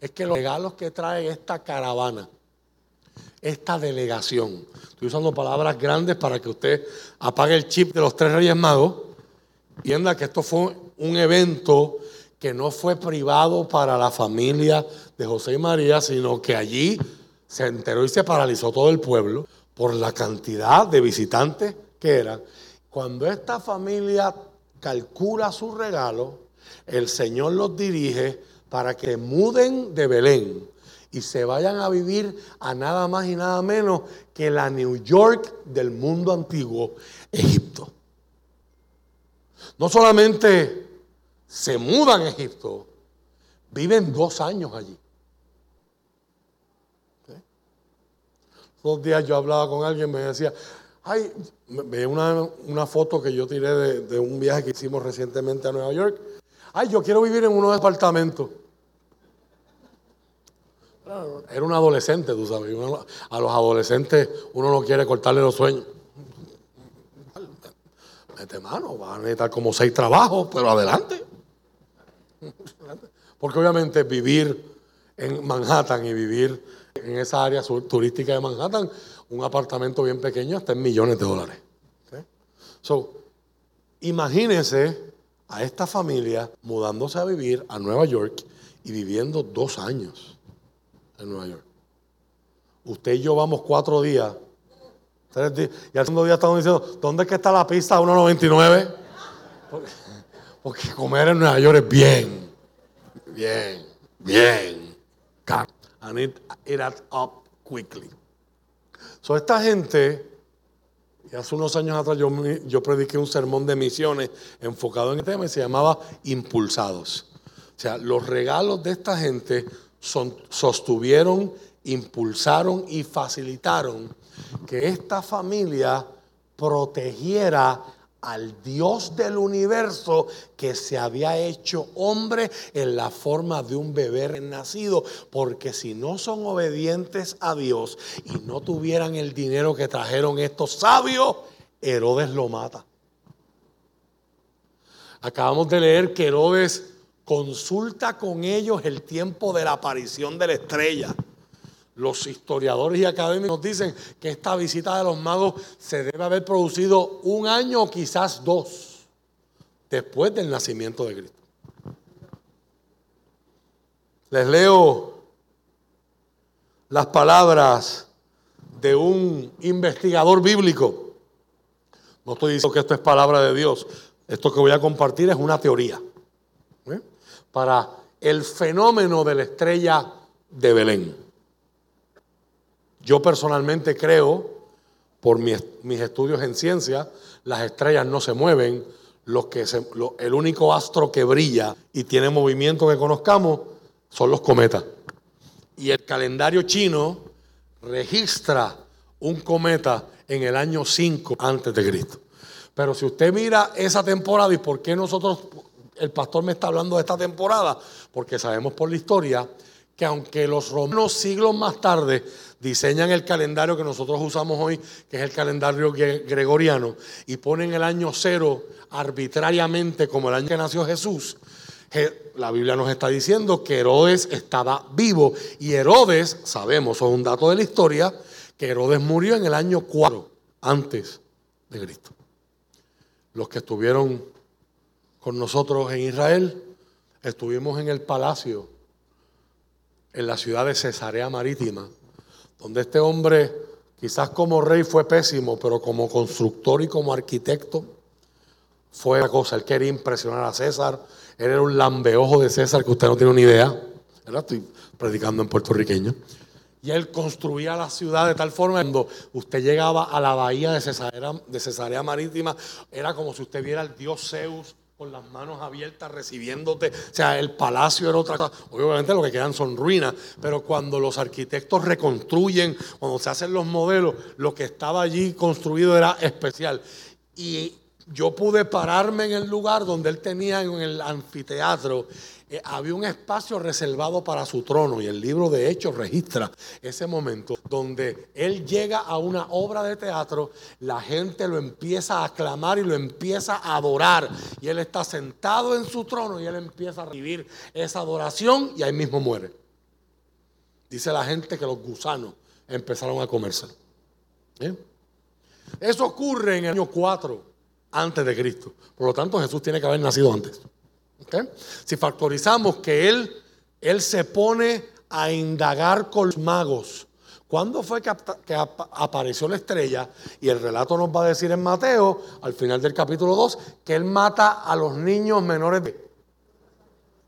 es que los regalos que trae esta caravana, esta delegación, estoy usando palabras grandes para que usted apague el chip de los tres reyes magos entienda que esto fue un evento que no fue privado para la familia de José y María, sino que allí se enteró y se paralizó todo el pueblo por la cantidad de visitantes que eran. Cuando esta familia calcula su regalo, el Señor los dirige para que muden de Belén y se vayan a vivir a nada más y nada menos que la New York del mundo antiguo, Egipto. No solamente se mudan a Egipto, viven dos años allí. Dos días yo hablaba con alguien, me decía, Ay, ve una, una foto que yo tiré de, un viaje que hicimos recientemente a Nueva York. Ay, yo quiero vivir en unos departamentos. Era un adolescente, tú sabes. a los adolescentes uno no quiere cortarle los sueños. Mete mano, van a necesitar como seis trabajos, pero adelante. Porque obviamente vivir en Manhattan y vivir en esa área turística de Manhattan un apartamento bien pequeño hasta en millones de dólares. Imagínense a esta familia mudándose a vivir a Nueva York y viviendo dos años en Nueva York. Usted y yo vamos cuatro días, tres días, y al segundo día estamos diciendo, ¿dónde es que está la pista 1.99? Porque, comer en Nueva York es bien, bien, bien. I need it up quickly. So, esta gente, y hace unos años atrás yo, yo prediqué un sermón de misiones enfocado en el tema y se llamaba Impulsados. O sea, los regalos de esta gente sostuvieron, impulsaron y facilitaron que esta familia protegiera al Dios del universo que se había hecho hombre en la forma de un bebé nacido, porque si no son obedientes a Dios y no tuvieran el dinero que trajeron estos sabios, Herodes lo mata. Acabamos de leer que Herodes consulta con ellos el tiempo de la aparición de la estrella. Los historiadores y académicos dicen que esta visita de los magos se debe haber producido un año o quizás dos después del nacimiento de Cristo. Les leo las palabras de un investigador bíblico. No estoy diciendo que esto es palabra de Dios. Esto que voy a compartir es una teoría. ¿eh? Para el fenómeno de la estrella de Belén. Yo personalmente creo, por mis, estudios en ciencia, las estrellas no se mueven, los que el único astro que brilla y tiene movimiento que conozcamos son los cometas. Y el calendario chino registra un cometa en el año 5 antes de Cristo. Pero si usted mira esa temporada y por qué nosotros, el pastor me está hablando de esta temporada, porque sabemos por la historia que aunque los romanos siglos más tarde diseñan el calendario que nosotros usamos hoy, que es el calendario gregoriano, y ponen el año cero arbitrariamente como el año que nació Jesús, la Biblia nos está diciendo que Herodes estaba vivo y Herodes, sabemos, es un dato de la historia, que Herodes murió en el año 4 antes de Cristo. Los que estuvieron con nosotros en Israel, estuvimos en el palacio, en la ciudad de Cesarea Marítima, donde este hombre, quizás como rey fue pésimo, pero como constructor y como arquitecto, fue la cosa. Él quería impresionar a César. Él era un lambeojo de César que usted no tiene ni idea. Estoy predicando en puertorriqueño. Y él construía la ciudad de tal forma que cuando usted llegaba a la bahía de Cesarea, de Cesarea Marítima, era como si usted viera al dios Zeus con las manos abiertas recibiéndote. O sea, el palacio era otra cosa. Obviamente lo que quedan son ruinas, pero cuando los arquitectos reconstruyen, cuando se hacen los modelos, lo que estaba allí construido era especial. Y yo pude pararme en el lugar donde él tenía en el anfiteatro. Eh, había un espacio reservado para su trono y el libro de Hechos registra ese momento donde él llega a una obra de teatro, la gente lo empieza a aclamar y lo empieza a adorar y él está sentado en su trono y él empieza a recibir esa adoración y ahí mismo muere. Dice la gente que los gusanos empezaron a comerse. ¿Eh? Eso ocurre en el año 4 antes de Cristo. Por lo tanto, Jesús tiene que haber nacido antes. Si factorizamos que él, él se pone a indagar con los magos. ¿Cuándo fue que, apareció la estrella? Y el relato nos va a decir en Mateo, al final del capítulo 2, que él mata a los niños menores de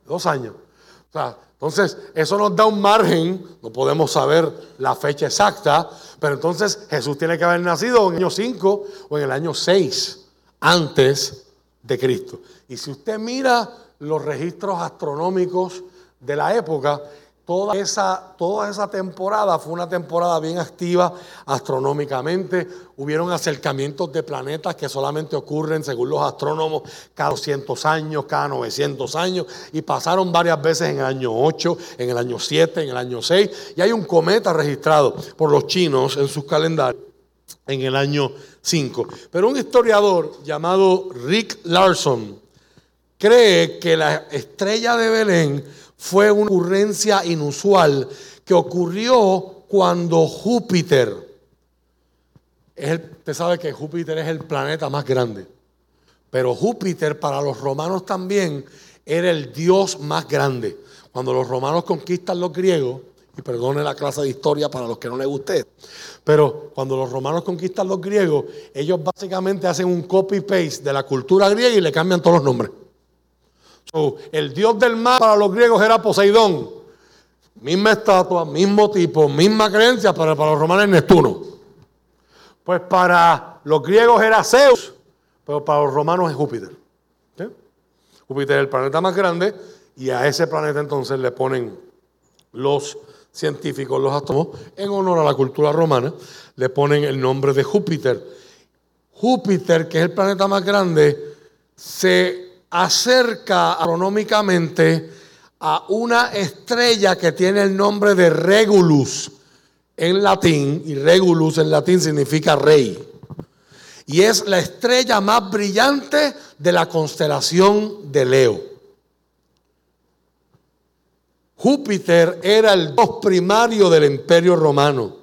dos años. entonces, eso nos da un margen, no podemos saber la fecha exacta, pero entonces Jesús tiene que haber nacido en el año 5 o en el año 6 antes de Cristo. Y si usted mira los registros astronómicos de la época, toda esa, toda esa temporada fue una temporada bien activa astronómicamente. Hubieron acercamientos de planetas que solamente ocurren, según los astrónomos, cada 200 años, cada 900 años, y pasaron varias veces en el año 8, en el año 7, en el año 6, y hay un cometa registrado por los chinos en sus calendarios en el año 5. Pero un historiador llamado Rick Larson cree que la estrella de Belén fue una ocurrencia inusual que ocurrió cuando Júpiter, usted sabe que Júpiter es el planeta más grande, pero Júpiter para los romanos también era el dios más grande. Cuando los romanos conquistan los griegos, y perdone la clase de historia para los que no les guste, pero cuando los romanos conquistan los griegos, ellos básicamente hacen un copy-paste de la cultura griega y le cambian todos los nombres. el dios del mar para los griegos era Poseidón. Misma estatua, mismo tipo, misma creencia, pero para los romanos es Neptuno. Pues para los griegos era Zeus, pero para los romanos es Júpiter. Júpiter es el planeta más grande y a ese planeta entonces le ponen los científicos, los átomos, en honor a la cultura romana, le ponen el nombre de Júpiter. Júpiter, que es el planeta más grande, se acerca astronómicamente a una estrella que tiene el nombre de Regulus en latín, y Regulus en latín significa rey. Y es la estrella más brillante de la constelación de Leo. Júpiter era el dios primario del imperio romano.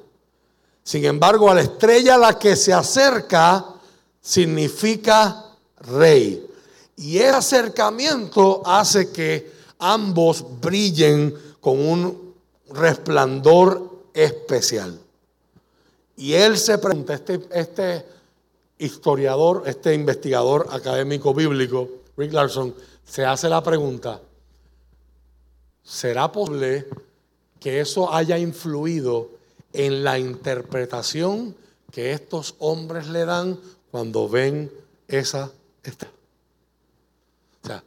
Sin embargo, a la estrella a la que se acerca significa rey. Y ese acercamiento hace que ambos brillen con un resplandor especial. Y él se pregunta, este, este historiador, este investigador académico bíblico, Rick Larson, se hace la pregunta, ¿será posible que eso haya influido en la interpretación que estos hombres le dan cuando ven esa estrella? O sea,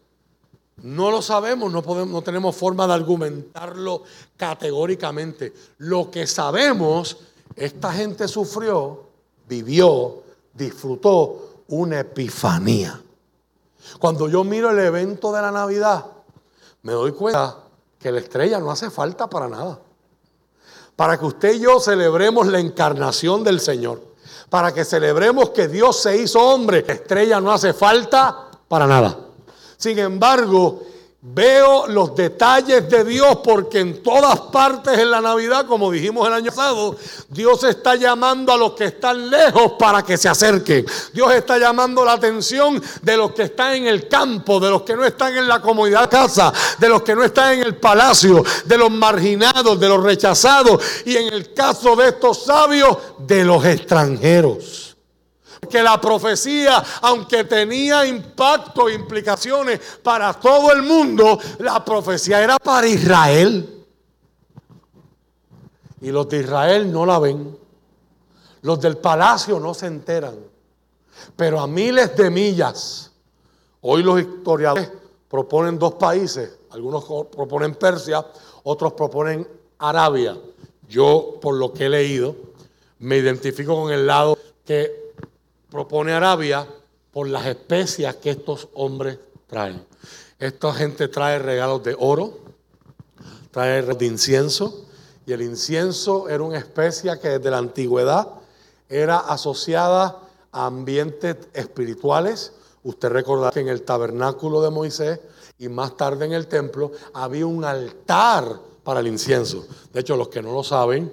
no lo sabemos, no, podemos, no tenemos forma de argumentarlo categóricamente. Lo que sabemos, esta gente sufrió, vivió, disfrutó una epifanía. Cuando yo miro el evento de la Navidad, me doy cuenta que la estrella no hace falta para nada. Para que usted y yo celebremos la encarnación del Señor. Para que celebremos que Dios se hizo hombre. La estrella no hace falta para nada. Sin embargo, Veo los detalles de Dios porque en todas partes en la Navidad, como dijimos el año pasado, Dios está llamando a los que están lejos para que se acerquen. Dios está llamando la atención de los que están en el campo, de los que no están en la comunidad casa, de los que no están en el palacio, de los marginados, de los rechazados y en el caso de estos sabios, de los extranjeros que la profecía, aunque tenía impacto e implicaciones para todo el mundo, la profecía era para Israel. Y los de Israel no la ven. Los del palacio no se enteran. Pero a miles de millas, hoy los historiadores proponen dos países. Algunos proponen Persia, otros proponen Arabia. Yo, por lo que he leído, me identifico con el lado que propone Arabia por las especias que estos hombres traen. Esta gente trae regalos de oro, trae de incienso, y el incienso era una especia que desde la antigüedad era asociada a ambientes espirituales. Usted recordará que en el tabernáculo de Moisés y más tarde en el templo había un altar para el incienso. De hecho, los que no lo saben,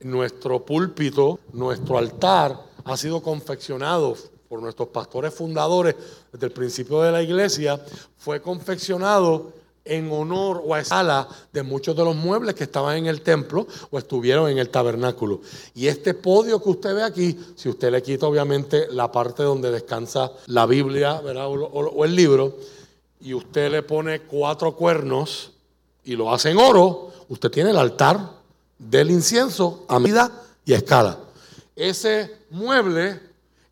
nuestro púlpito, nuestro altar ha sido confeccionado por nuestros pastores fundadores desde el principio de la iglesia, fue confeccionado en honor o a escala de muchos de los muebles que estaban en el templo o estuvieron en el tabernáculo. Y este podio que usted ve aquí, si usted le quita obviamente la parte donde descansa la Biblia O, el libro, y usted le pone cuatro cuernos y lo hace en oro, usted tiene el altar del incienso a medida y a escala. Ese mueble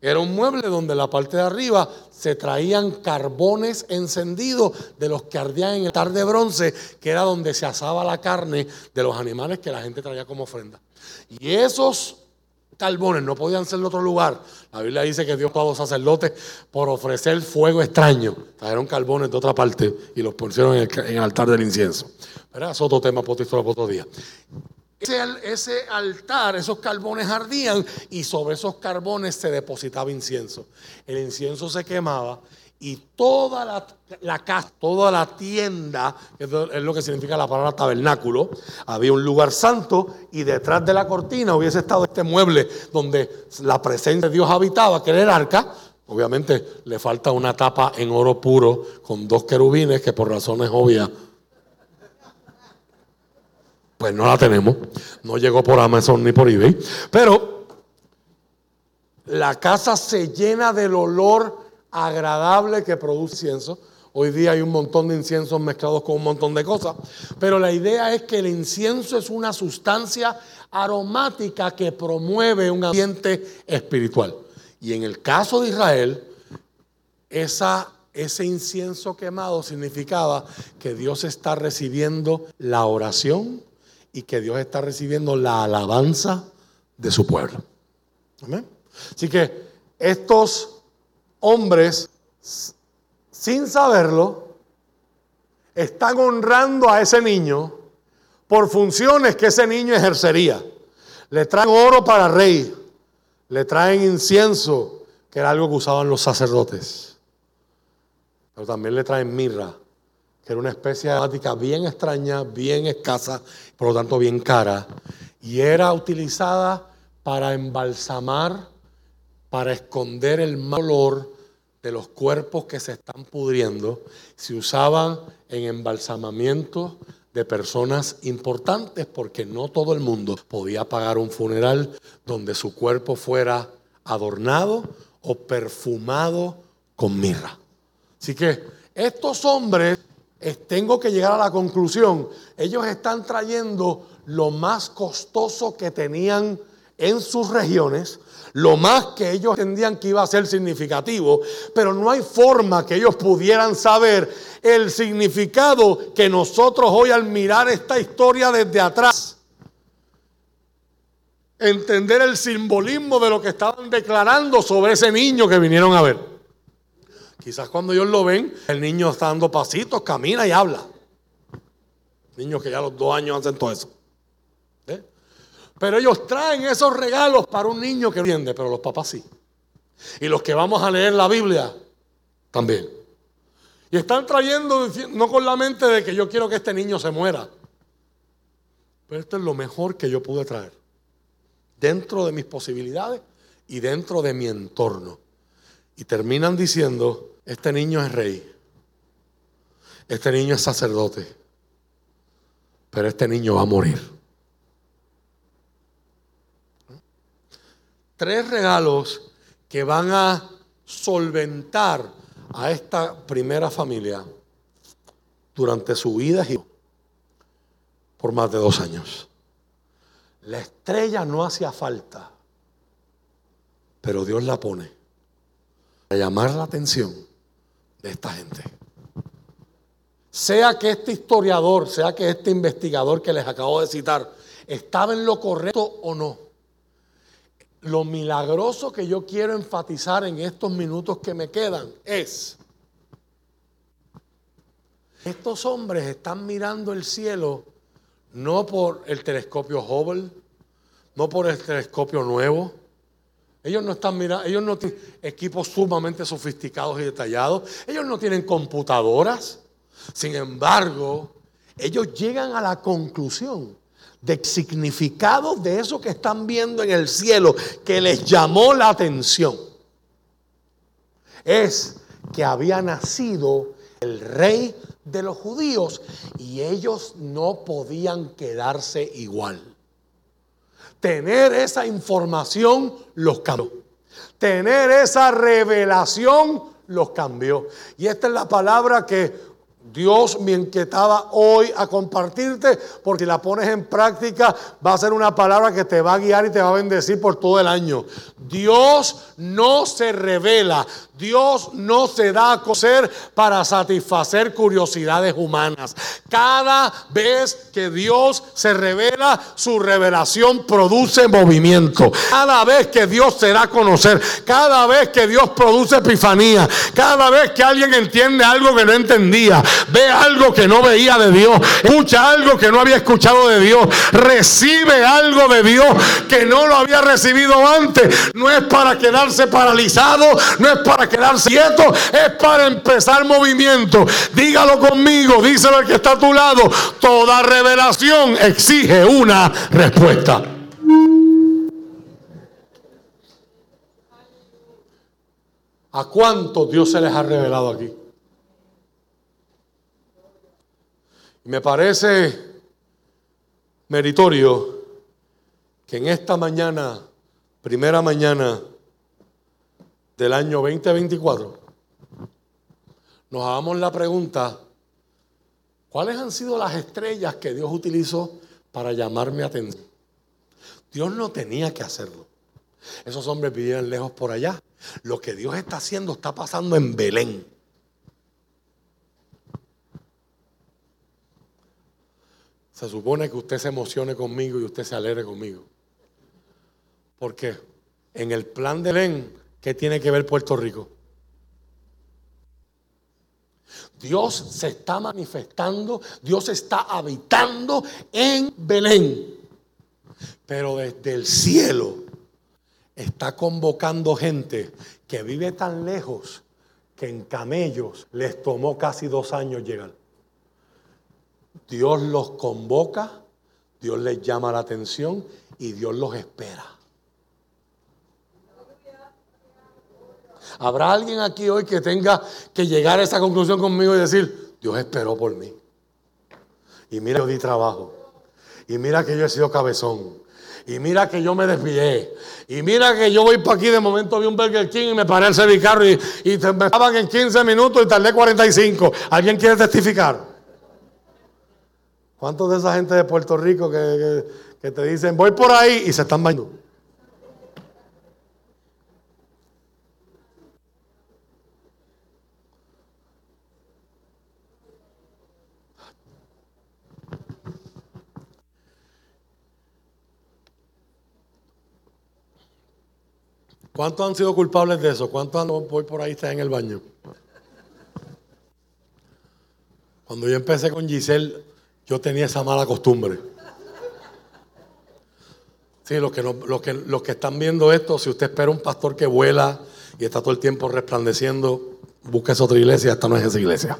era un mueble donde la parte de arriba se traían carbones encendidos de los que ardían en el altar de bronce, que era donde se asaba la carne de los animales que la gente traía como ofrenda. Y esos carbones no podían ser de otro lugar. La Biblia dice que Dios a los sacerdotes por ofrecer fuego extraño. Trajeron carbones de otra parte y los pusieron en el, altar del incienso. Pero es otro tema para otro día. Ese, altar, esos carbones ardían y sobre esos carbones se depositaba incienso. El incienso se quemaba y toda la, casa, toda la tienda, es lo que significa la palabra tabernáculo, había un lugar santo y detrás de la cortina hubiese estado este mueble donde la presencia de Dios habitaba, que era el arca. Obviamente le falta una tapa en oro puro con dos querubines que por razones obvias pues no la tenemos. No llegó por Amazon ni por eBay. Pero la casa se llena del olor agradable que produce incienso. Hoy día hay un montón de inciensos mezclados con un montón de cosas. Pero la idea es que el incienso es una sustancia aromática que promueve un ambiente espiritual. Y en el caso de Israel, esa, ese incienso quemado significaba que Dios está recibiendo la oración y que Dios está recibiendo la alabanza de su pueblo. Amén. Así que estos hombres, sin saberlo, están honrando a ese niño por funciones que ese niño ejercería. Le traen oro para rey, le traen incienso, que era algo que usaban los sacerdotes, pero también le traen mirra, que era una especie aromática bien extraña, bien escasa, por lo tanto bien cara, y era utilizada para embalsamar, para esconder el mal olor de los cuerpos que se están pudriendo. Se usaban en embalsamamiento de personas importantes porque no todo el mundo podía pagar un funeral donde su cuerpo fuera adornado o perfumado con mirra. Así que estos hombres tengo que llegar a la conclusión, ellos están trayendo lo más costoso que tenían en sus regiones, lo más que ellos entendían que iba a ser significativo, pero no hay forma que ellos pudieran saber el significado que nosotros hoy al mirar esta historia desde atrás, entender el simbolismo de lo que estaban declarando sobre ese niño que vinieron a ver. Quizás cuando ellos lo ven, el niño está dando pasitos, camina y habla. Niños que ya a los dos años hacen todo eso. ¿Eh? Pero ellos traen esos regalos para un niño que no entiende, pero los papás sí. Y los que vamos a leer la Biblia también. Y están trayendo, no con la mente de que yo quiero que este niño se muera. Pero esto es lo mejor que yo pude traer. Dentro de mis posibilidades y dentro de mi entorno. Y terminan diciendo, este niño es rey. Este niño es sacerdote. Pero este niño va a morir. Tres regalos que van a solventar a esta primera familia durante su vida por más de dos años. La estrella no hacía falta, pero Dios la pone para llamar la atención esta gente. Sea que este historiador, sea que este investigador que les acabo de citar, estaba en lo correcto o no. Lo milagroso que yo quiero enfatizar en estos minutos que me quedan es, estos hombres están mirando el cielo no por el telescopio Hubble, no por el telescopio nuevo. Ellos no están mirando, ellos no tienen equipos sumamente sofisticados y detallados. Ellos no tienen computadoras. Sin embargo, ellos llegan a la conclusión de significado de eso que están viendo en el cielo que les llamó la atención es que había nacido el rey de los judíos y ellos no podían quedarse igual. Tener esa información los cambió. Tener esa revelación los cambió. Y esta es la palabra que Dios me inquietaba hoy a compartirte, porque si la pones en práctica va a ser una palabra que te va a guiar y te va a bendecir por todo el año. Dios no se revela, Dios no se da a conocer para satisfacer curiosidades humanas. Cada vez que Dios se revela, su revelación produce movimiento. Cada vez que Dios se da a conocer, cada vez que Dios produce epifanía, cada vez que alguien entiende algo que no entendía, ve algo que no veía de Dios, escucha algo que no había escuchado de Dios, recibe algo de Dios que no lo había recibido antes. No es para quedarse paralizado, no es para quedarse quieto, es para empezar movimiento. Dígalo conmigo, díselo al que está a tu lado. Toda revelación exige una respuesta. ¿A cuánto Dios se les ha revelado aquí? Me parece meritorio que en esta mañana, primera mañana del año 2024, nos hagamos la pregunta, ¿cuáles han sido las estrellas que Dios utilizó para llamarme atención? Dios no tenía que hacerlo. Esos hombres vivieron lejos por allá. Lo que Dios está haciendo está pasando en Belén. Se supone que usted se emocione conmigo y usted se alegre conmigo. Porque en el plan de Belén, ¿qué tiene que ver Puerto Rico? Dios se está manifestando, Dios está habitando en Belén. Pero desde el cielo está convocando gente que vive tan lejos que en camellos les tomó casi dos años llegar. Dios los convoca, Dios les llama la atención y Dios los espera. ¿Habrá alguien aquí hoy que tenga que llegar a esa conclusión conmigo y decir, Dios esperó por mí? Y mira, yo di trabajo. Y mira que yo he sido cabezón. Y mira que yo me desvié. Y mira que yo voy para aquí, de momento vi un Burger King y me paré al servicarro y, y me estaban en 15 minutos y tardé 45. ¿Alguien quiere testificar? ¿Cuántos de esa gente de Puerto Rico que, te dicen, voy por ahí y se están bañando? ¿Cuántos han sido culpables de eso? ¿Cuántos han voy por ahí está en el baño? Cuando yo empecé con Giselle, Yo tenía esa mala costumbre. Sí, los que, no, los, que, los que están viendo esto, si usted espera un pastor que vuela y está todo el tiempo resplandeciendo, busque otra iglesia, esta no es esa iglesia.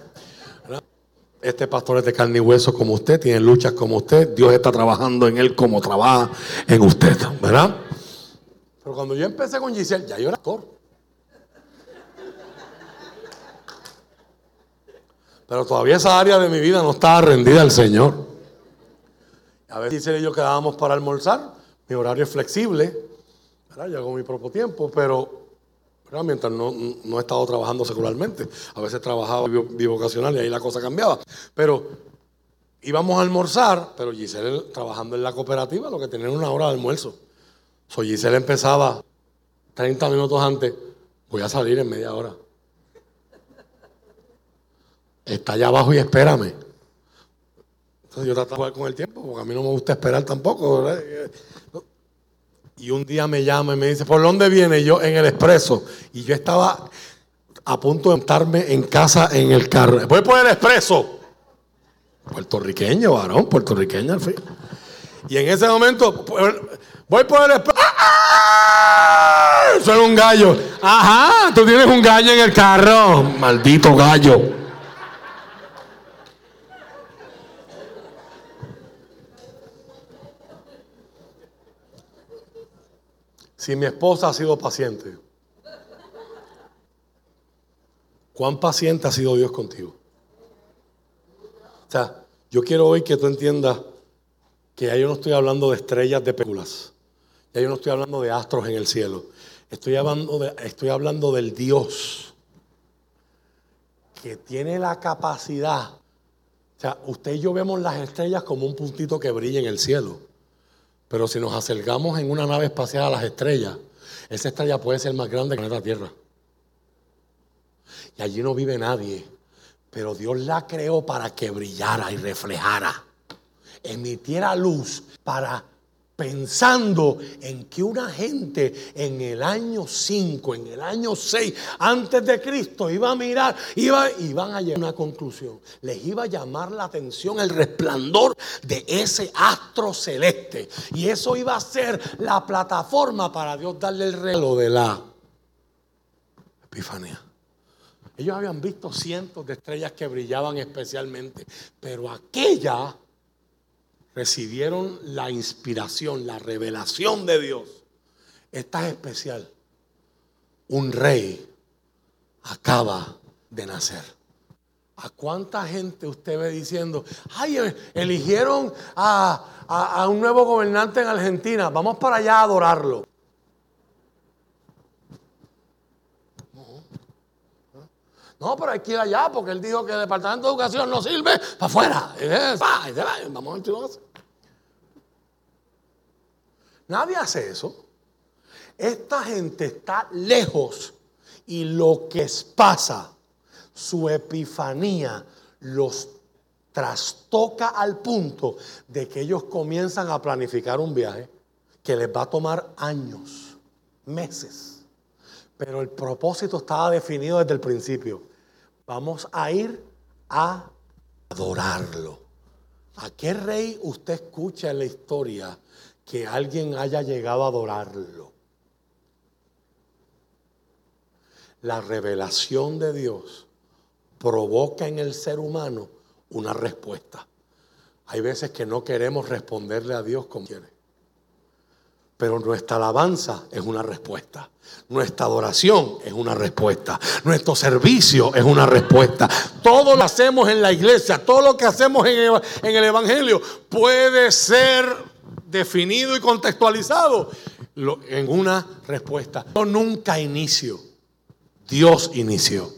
Este pastor es de carne y hueso como usted, tiene luchas como usted, Dios está trabajando en él como trabaja en usted, ¿verdad? Pero cuando yo empecé con Giselle, ya yo era actor. Pero todavía esa área de mi vida no estaba rendida al Señor. A veces Giselle y yo quedábamos para almorzar, mi horario es flexible, ¿verdad? yo hago mi propio tiempo, pero mientras no, no, he estado trabajando secularmente. A veces trabajaba bivocacional y ahí la cosa cambiaba. Pero íbamos a almorzar, pero Giselle trabajando en la cooperativa, lo que tenía una hora de almuerzo. So Giselle empezaba 30 minutos antes, voy a salir en media hora. Está allá abajo y espérame. Entonces yo trataba de jugar con el tiempo, porque a mí no me gusta esperar tampoco. Y un día me llama y me dice, ¿por dónde viene? yo en el expreso. Y yo estaba a punto de montarme en casa en el carro. Voy por el expreso. Puertorriqueño, varón, puertorriqueño al fin. Y en ese momento, voy por el expreso. Soy un gallo. Ajá, tú tienes un gallo en el carro. Maldito gallo. Si mi esposa ha sido paciente, ¿cuán paciente ha sido Dios contigo? O sea, yo quiero hoy que tú entiendas que ya yo no estoy hablando de estrellas de películas, ya yo no estoy hablando de astros en el cielo, estoy hablando, de, estoy hablando del Dios que tiene la capacidad. O sea, usted y yo vemos las estrellas como un puntito que brilla en el cielo. Pero si nos acercamos en una nave espacial a las estrellas, esa estrella puede ser más grande que la Tierra. Y allí no vive nadie. Pero Dios la creó para que brillara y reflejara. Emitiera luz para pensando en que una gente en el año 5, en el año 6, antes de Cristo, iba a mirar, iba, iban a llegar a una conclusión. Les iba a llamar la atención el resplandor de ese astro celeste. Y eso iba a ser la plataforma para Dios darle el regalo de la Epifanía. Ellos habían visto cientos de estrellas que brillaban especialmente, pero aquella recibieron la inspiración, la revelación de Dios. Esta es especial. Un rey acaba de nacer. ¿A cuánta gente usted ve diciendo, ay, eligieron a, un nuevo gobernante en Argentina, vamos para allá a adorarlo? No, pero hay que ir allá porque él dijo que el Departamento de Educación no sirve para afuera. Vamos a Nadie hace eso. Esta gente está lejos y lo que pasa, su epifanía, los trastoca al punto de que ellos comienzan a planificar un viaje que les va a tomar años, meses. Pero el propósito estaba definido desde el principio. Vamos a ir a adorarlo. ¿A qué rey usted escucha en la historia que alguien haya llegado a adorarlo. La revelación de Dios provoca en el ser humano una respuesta. Hay veces que no queremos responderle a Dios como quiere. Pero nuestra alabanza es una respuesta. Nuestra adoración es una respuesta. Nuestro servicio es una respuesta. Todo lo hacemos en la iglesia, todo lo que hacemos en el, en el Evangelio puede ser definido y contextualizado en una respuesta. Yo nunca inicio, Dios inició.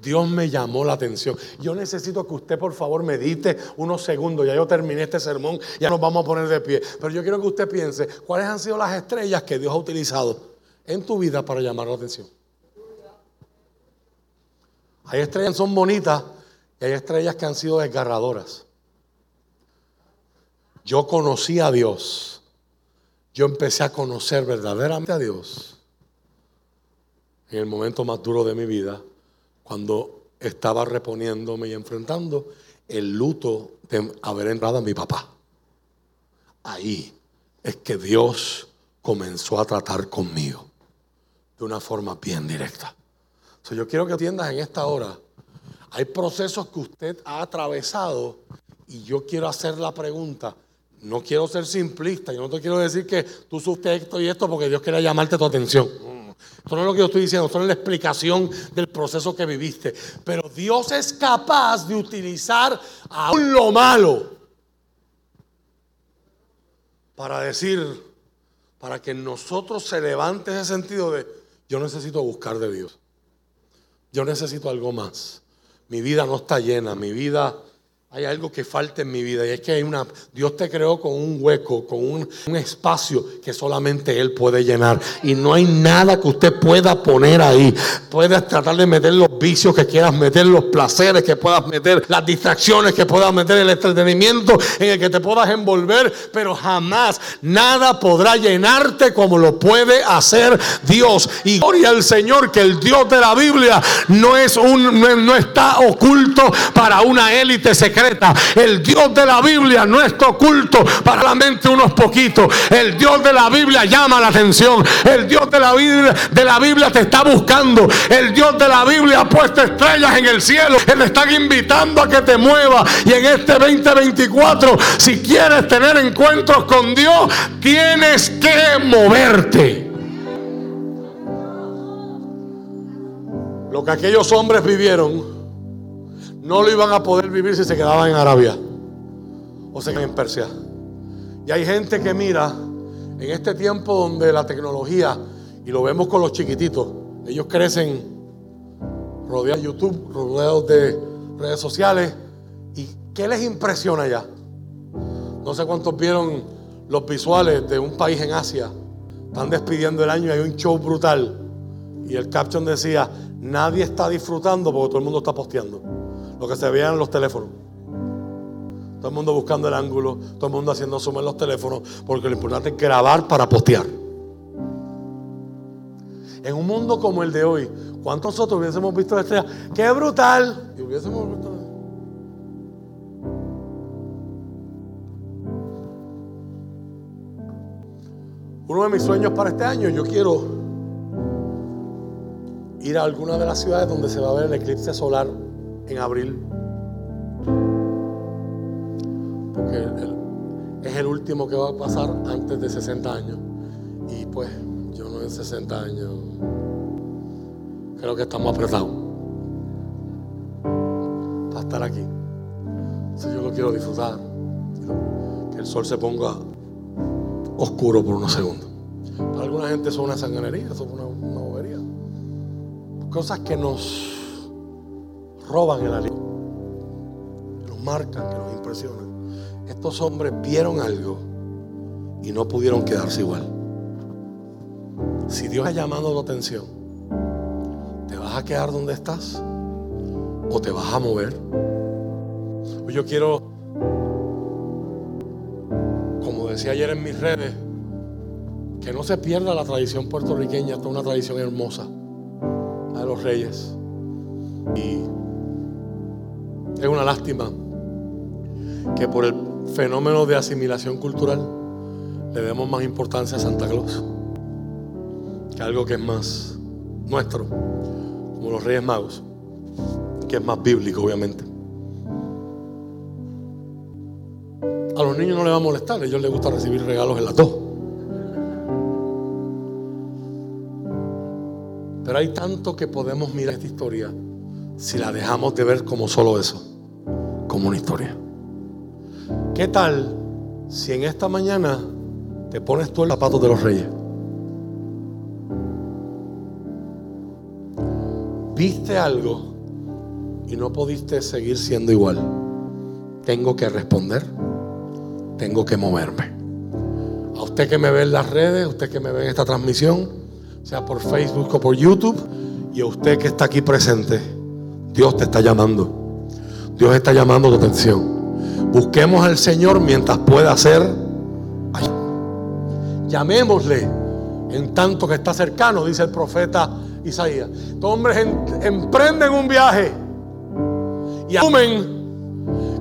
Dios me llamó la atención. Yo necesito que usted por favor medite unos segundos. Ya yo terminé este sermón, ya nos vamos a poner de pie. Pero yo quiero que usted piense cuáles han sido las estrellas que Dios ha utilizado en tu vida para llamar la atención. Hay estrellas que son bonitas y hay estrellas que han sido desgarradoras yo conocí a Dios, yo empecé a conocer verdaderamente a Dios en el momento más duro de mi vida, cuando estaba reponiéndome y enfrentando el luto de haber entrado a mi papá. Ahí es que Dios comenzó a tratar conmigo de una forma bien directa. yo quiero que entiendas en esta hora, hay procesos que usted ha atravesado y yo quiero hacer la pregunta, no quiero ser simplista, yo no te quiero decir que tú sufres esto y esto porque Dios quiere llamarte tu atención. Esto no es lo que yo estoy diciendo, esto es la explicación del proceso que viviste. Pero Dios es capaz de utilizar aún lo malo para decir, para que en nosotros se levante ese sentido de, yo necesito buscar de Dios. Yo necesito algo más. Mi vida no está llena, mi vida hay algo que falta en mi vida y es que hay una, Dios te creó con un hueco, con un, espacio que solamente Él puede llenar. Y no hay nada que usted pueda poner ahí. Puedes tratar de meter los vicios que quieras meter, los placeres que puedas meter, las distracciones que puedas meter, el entretenimiento en el que te puedas envolver, pero jamás nada podrá llenarte como lo puede hacer Dios. Y gloria al Señor que el Dios de la Biblia no es un, no está oculto para una élite secreta el Dios de la Biblia no está oculto para la mente unos poquitos. El Dios de la Biblia llama la atención. El Dios de la Biblia, de la Biblia te está buscando. El Dios de la Biblia ha puesto estrellas en el cielo. Él está invitando a que te muevas. Y en este 2024, si quieres tener encuentros con Dios, tienes que moverte. Lo que aquellos hombres vivieron no lo iban a poder vivir si se quedaban en Arabia o se quedaban en Persia. Y hay gente que mira en este tiempo donde la tecnología, y lo vemos con los chiquititos, ellos crecen rodeados de YouTube, rodeados de redes sociales, ¿y qué les impresiona ya? No sé cuántos vieron los visuales de un país en Asia. Están despidiendo el año y hay un show brutal. Y el caption decía, nadie está disfrutando porque todo el mundo está posteando lo que se veía en los teléfonos. Todo el mundo buscando el ángulo, todo el mundo haciendo zoom en los teléfonos, porque lo importante es grabar para postear. En un mundo como el de hoy, ¿cuántos nosotros hubiésemos visto la estrella? ¡Qué brutal! Y hubiésemos visto. Uno de mis sueños para este año, yo quiero ir a alguna de las ciudades donde se va a ver el eclipse solar en abril. Porque es el último que va a pasar antes de 60 años. Y pues yo no en 60 años creo que estamos apretados para estar aquí. Si yo lo quiero disfrutar, que el sol se ponga oscuro por unos segundos. Para alguna gente eso es una sanganería, eso es una, una bobería. Cosas que nos roban el aliento, que nos marcan, que nos impresionan. Estos hombres vieron algo y no pudieron quedarse igual. Si Dios ha llamado tu atención, ¿te vas a quedar donde estás o te vas a mover? Yo quiero, como decía ayer en mis redes, que no se pierda la tradición puertorriqueña, esta es una tradición hermosa, la de los reyes. Y es una lástima que por el fenómeno de asimilación cultural le demos más importancia a Santa Claus que algo que es más nuestro, como los Reyes Magos, que es más bíblico, obviamente. A los niños no les va a molestar, a ellos les gusta recibir regalos en la tos. Pero hay tanto que podemos mirar esta historia si la dejamos de ver como solo eso, como una historia. ¿Qué tal si en esta mañana te pones tú el zapato de los reyes? Viste algo y no pudiste seguir siendo igual. Tengo que responder, tengo que moverme. A usted que me ve en las redes, a usted que me ve en esta transmisión, sea por Facebook o por YouTube, y a usted que está aquí presente Dios te está llamando. Dios está llamando tu atención. Busquemos al Señor mientras pueda ser. Llamémosle en tanto que está cercano, dice el profeta Isaías. Estos hombres emprenden un viaje y asumen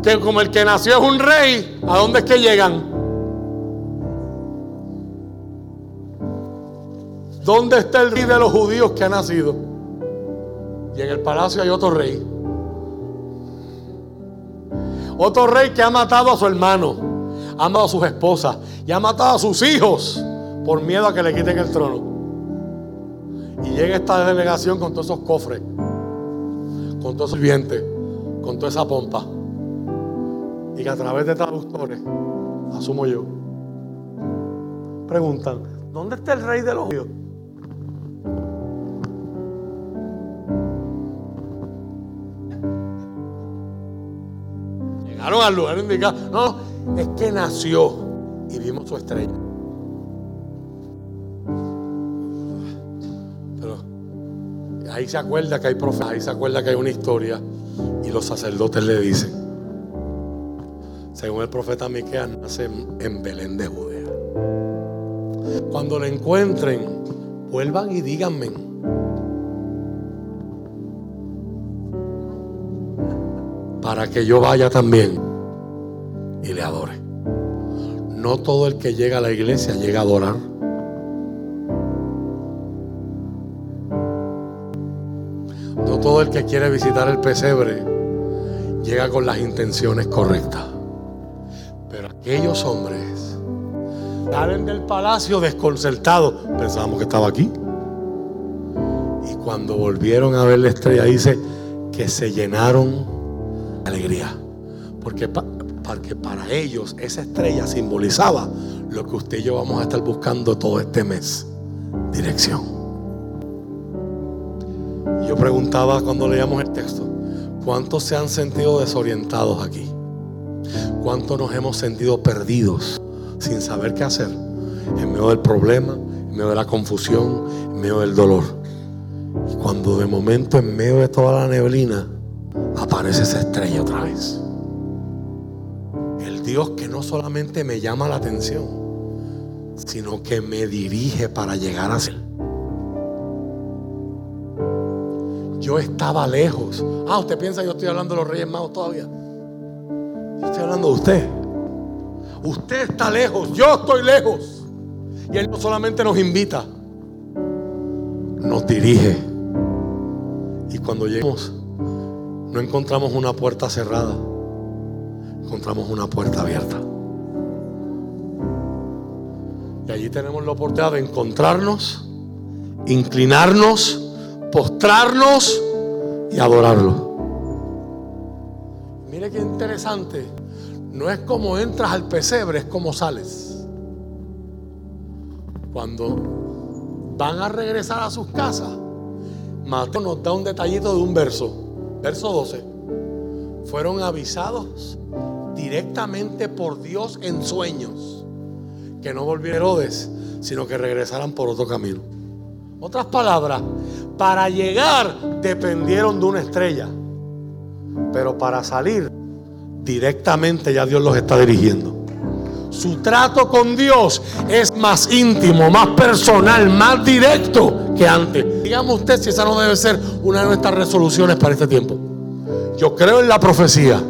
que como el que nació es un rey, ¿a dónde es que llegan? ¿Dónde está el rey de los judíos que ha nacido? Y en el palacio hay otro rey. Otro rey que ha matado a su hermano, ha matado a sus esposas y ha matado a sus hijos por miedo a que le quiten el trono. Y llega esta delegación con todos esos cofres, con todos esos vientos, con toda esa pompa. Y que a través de traductores, asumo yo, preguntan, ¿dónde está el rey de los judíos? Al lugar indicado. No, es que nació y vimos su estrella. Pero ahí se acuerda que hay profetas, ahí se acuerda que hay una historia y los sacerdotes le dicen, según el profeta Miqueas, nace en Belén de Judea. Cuando le encuentren, vuelvan y díganme. para que yo vaya también y le adore. No todo el que llega a la iglesia llega a adorar. No todo el que quiere visitar el pesebre llega con las intenciones correctas. Pero aquellos hombres salen del palacio desconcertados. Pensábamos que estaba aquí. Y cuando volvieron a ver la estrella, dice que se llenaron de alegría. Porque porque para ellos esa estrella simbolizaba lo que usted y yo vamos a estar buscando todo este mes, dirección. Yo preguntaba cuando leíamos el texto, ¿cuántos se han sentido desorientados aquí? ¿Cuántos nos hemos sentido perdidos sin saber qué hacer? En medio del problema, en medio de la confusión, en medio del dolor. Y cuando de momento en medio de toda la neblina aparece esa estrella otra vez. Dios que no solamente me llama la atención, sino que me dirige para llegar a Él. Yo estaba lejos. Ah, usted piensa que yo estoy hablando de los Reyes Magos todavía. Yo estoy hablando de usted. Usted está lejos, yo estoy lejos. Y Él no solamente nos invita, nos dirige. Y cuando llegamos, no encontramos una puerta cerrada encontramos una puerta abierta. Y allí tenemos la oportunidad de encontrarnos, inclinarnos, postrarnos y adorarlo. Mire qué interesante. No es como entras al pesebre, es como sales. Cuando van a regresar a sus casas, Mateo nos da un detallito de un verso, verso 12. Fueron avisados directamente por Dios en sueños. Que no volviera Herodes, sino que regresaran por otro camino. Otras palabras, para llegar dependieron de una estrella. Pero para salir directamente ya Dios los está dirigiendo. Su trato con Dios es más íntimo, más personal, más directo que antes. Dígame usted si esa no debe ser una de nuestras resoluciones para este tiempo. Yo creo en la profecía.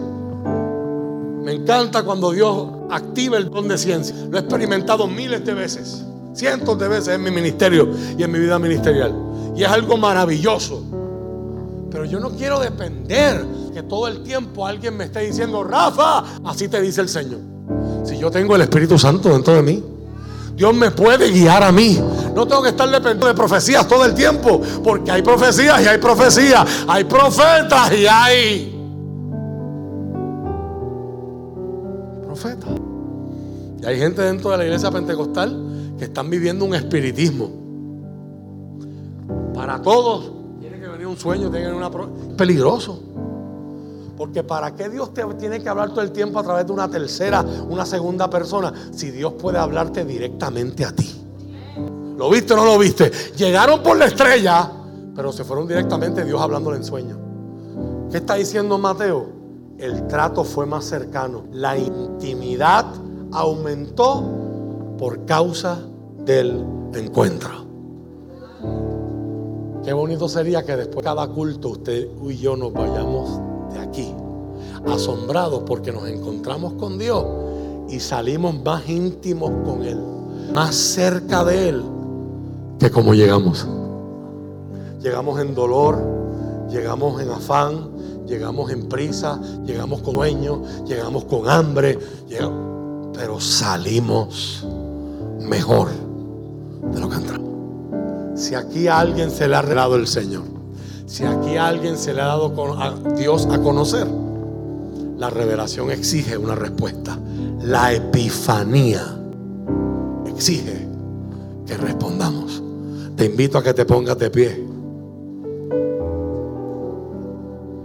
Me encanta cuando Dios activa el don de ciencia. Lo he experimentado miles de veces, cientos de veces en mi ministerio y en mi vida ministerial. Y es algo maravilloso. Pero yo no quiero depender que todo el tiempo alguien me esté diciendo, Rafa, así te dice el Señor. Si yo tengo el Espíritu Santo dentro de mí, Dios me puede guiar a mí. No tengo que estar dependiendo de profecías todo el tiempo, porque hay profecías y hay profecías, hay profetas y hay Hay gente dentro de la iglesia pentecostal que están viviendo un espiritismo. Para todos tiene que venir un sueño, tiene que venir una peligroso. Porque ¿para qué Dios te tiene que hablar todo el tiempo a través de una tercera, una segunda persona, si Dios puede hablarte directamente a ti? ¿Lo viste o no lo viste? Llegaron por la estrella, pero se fueron directamente Dios hablándole en sueño. ¿Qué está diciendo Mateo? el trato fue más cercano. La intimidad aumentó por causa del encuentro. Qué bonito sería que después de cada culto usted y yo nos vayamos de aquí asombrados porque nos encontramos con Dios y salimos más íntimos con Él, más cerca de Él que como llegamos. Llegamos en dolor, llegamos en afán, llegamos en prisa, llegamos con sueño, llegamos con hambre, pero salimos mejor de lo que entramos. Si aquí a alguien se le ha revelado el Señor, si aquí a alguien se le ha dado a Dios a conocer, la revelación exige una respuesta. La epifanía exige que respondamos. Te invito a que te pongas de pie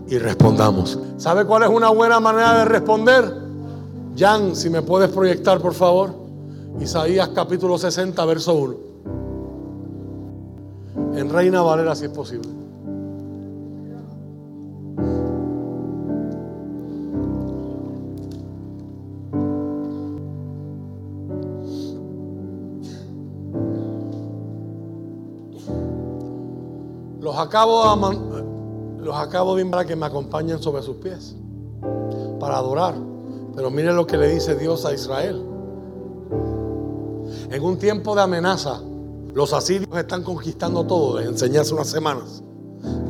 y respondamos. ¿Sabe cuál es una buena manera de responder? Jan, si me puedes proyectar, por favor. Isaías capítulo 60, verso 1. En Reina Valera, si es posible. Los acabo de los acabo de invitar a que me acompañen sobre sus pies para adorar. Pero mire lo que le dice Dios a Israel. En un tiempo de amenaza, los asirios están conquistando todo. Les enseñé hace unas semanas.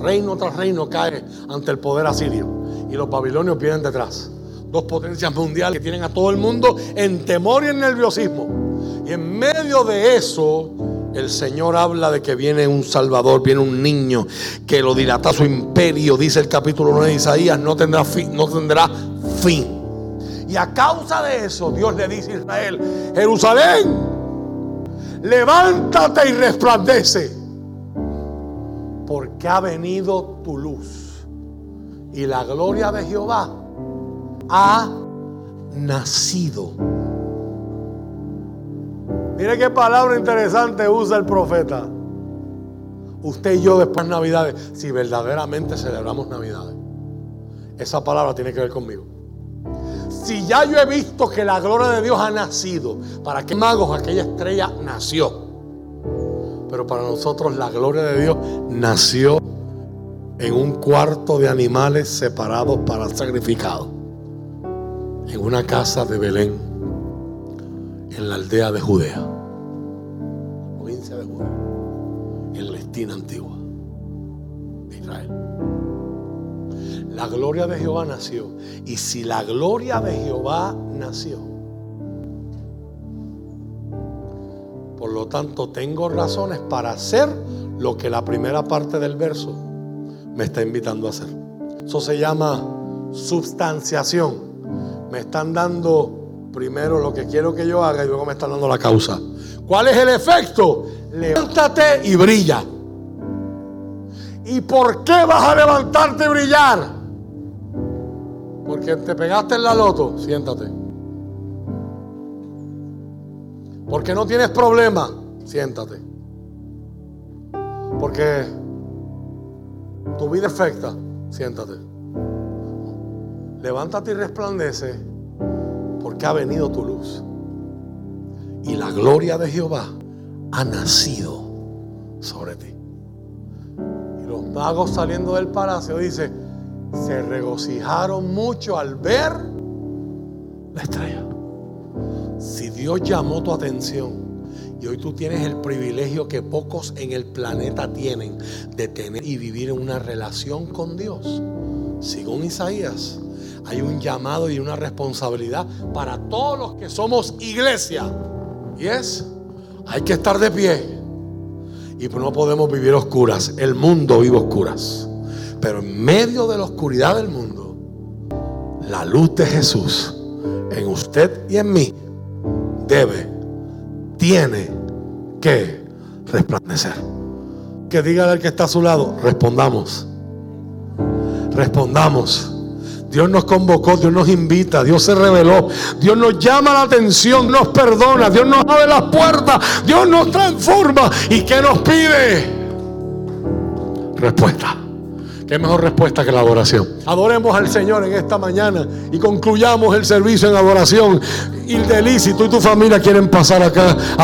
Reino tras reino cae ante el poder asirio. Y los babilonios vienen detrás. Dos potencias mundiales que tienen a todo el mundo en temor y en nerviosismo. Y en medio de eso, el Señor habla de que viene un Salvador, viene un niño que lo dilata su imperio, dice el capítulo 9 de Isaías, no tendrá fin, no tendrá fin. Y a causa de eso, Dios le dice a Israel, Jerusalén, levántate y resplandece, porque ha venido tu luz y la gloria de Jehová ha nacido Mire qué palabra interesante usa el profeta. Usted y yo después de Navidades, si verdaderamente celebramos Navidades. Esa palabra tiene que ver conmigo. Si ya yo he visto que la gloria de Dios ha nacido, ¿para qué magos aquella estrella nació? Pero para nosotros la gloria de Dios nació en un cuarto de animales separados para sacrificado. En una casa de Belén en la aldea de Judea, provincia de Judea, en la estina antigua de Israel. La gloria de Jehová nació. Y si la gloria de Jehová nació, por lo tanto tengo razones para hacer lo que la primera parte del verso me está invitando a hacer. Eso se llama substanciación. Me están dando primero lo que quiero que yo haga y luego me están dando la causa. ¿Cuál es el efecto? Levántate y brilla. ¿Y por qué vas a levantarte y brillar? Porque te pegaste en la loto, siéntate. Porque no tienes problema, siéntate. Porque tu vida es siéntate. Levántate y resplandece porque ha venido tu luz. Y la gloria de Jehová ha nacido sobre ti. Y los magos saliendo del palacio dice, se regocijaron mucho al ver la estrella. Si Dios llamó tu atención y hoy tú tienes el privilegio que pocos en el planeta tienen de tener y vivir en una relación con Dios, según Isaías, hay un llamado y una responsabilidad para todos los que somos iglesia. Y es, hay que estar de pie. Y no podemos vivir oscuras. El mundo vive oscuras. Pero en medio de la oscuridad del mundo, la luz de Jesús en usted y en mí debe, tiene que resplandecer. Que diga al que está a su lado, respondamos. Respondamos. Dios nos convocó, Dios nos invita, Dios se reveló, Dios nos llama la atención, nos perdona, Dios nos abre las puertas, Dios nos transforma. ¿Y qué nos pide? Respuesta. ¿Qué mejor respuesta que la adoración? Adoremos al Señor en esta mañana y concluyamos el servicio en adoración. Y si tú y tu familia quieren pasar acá.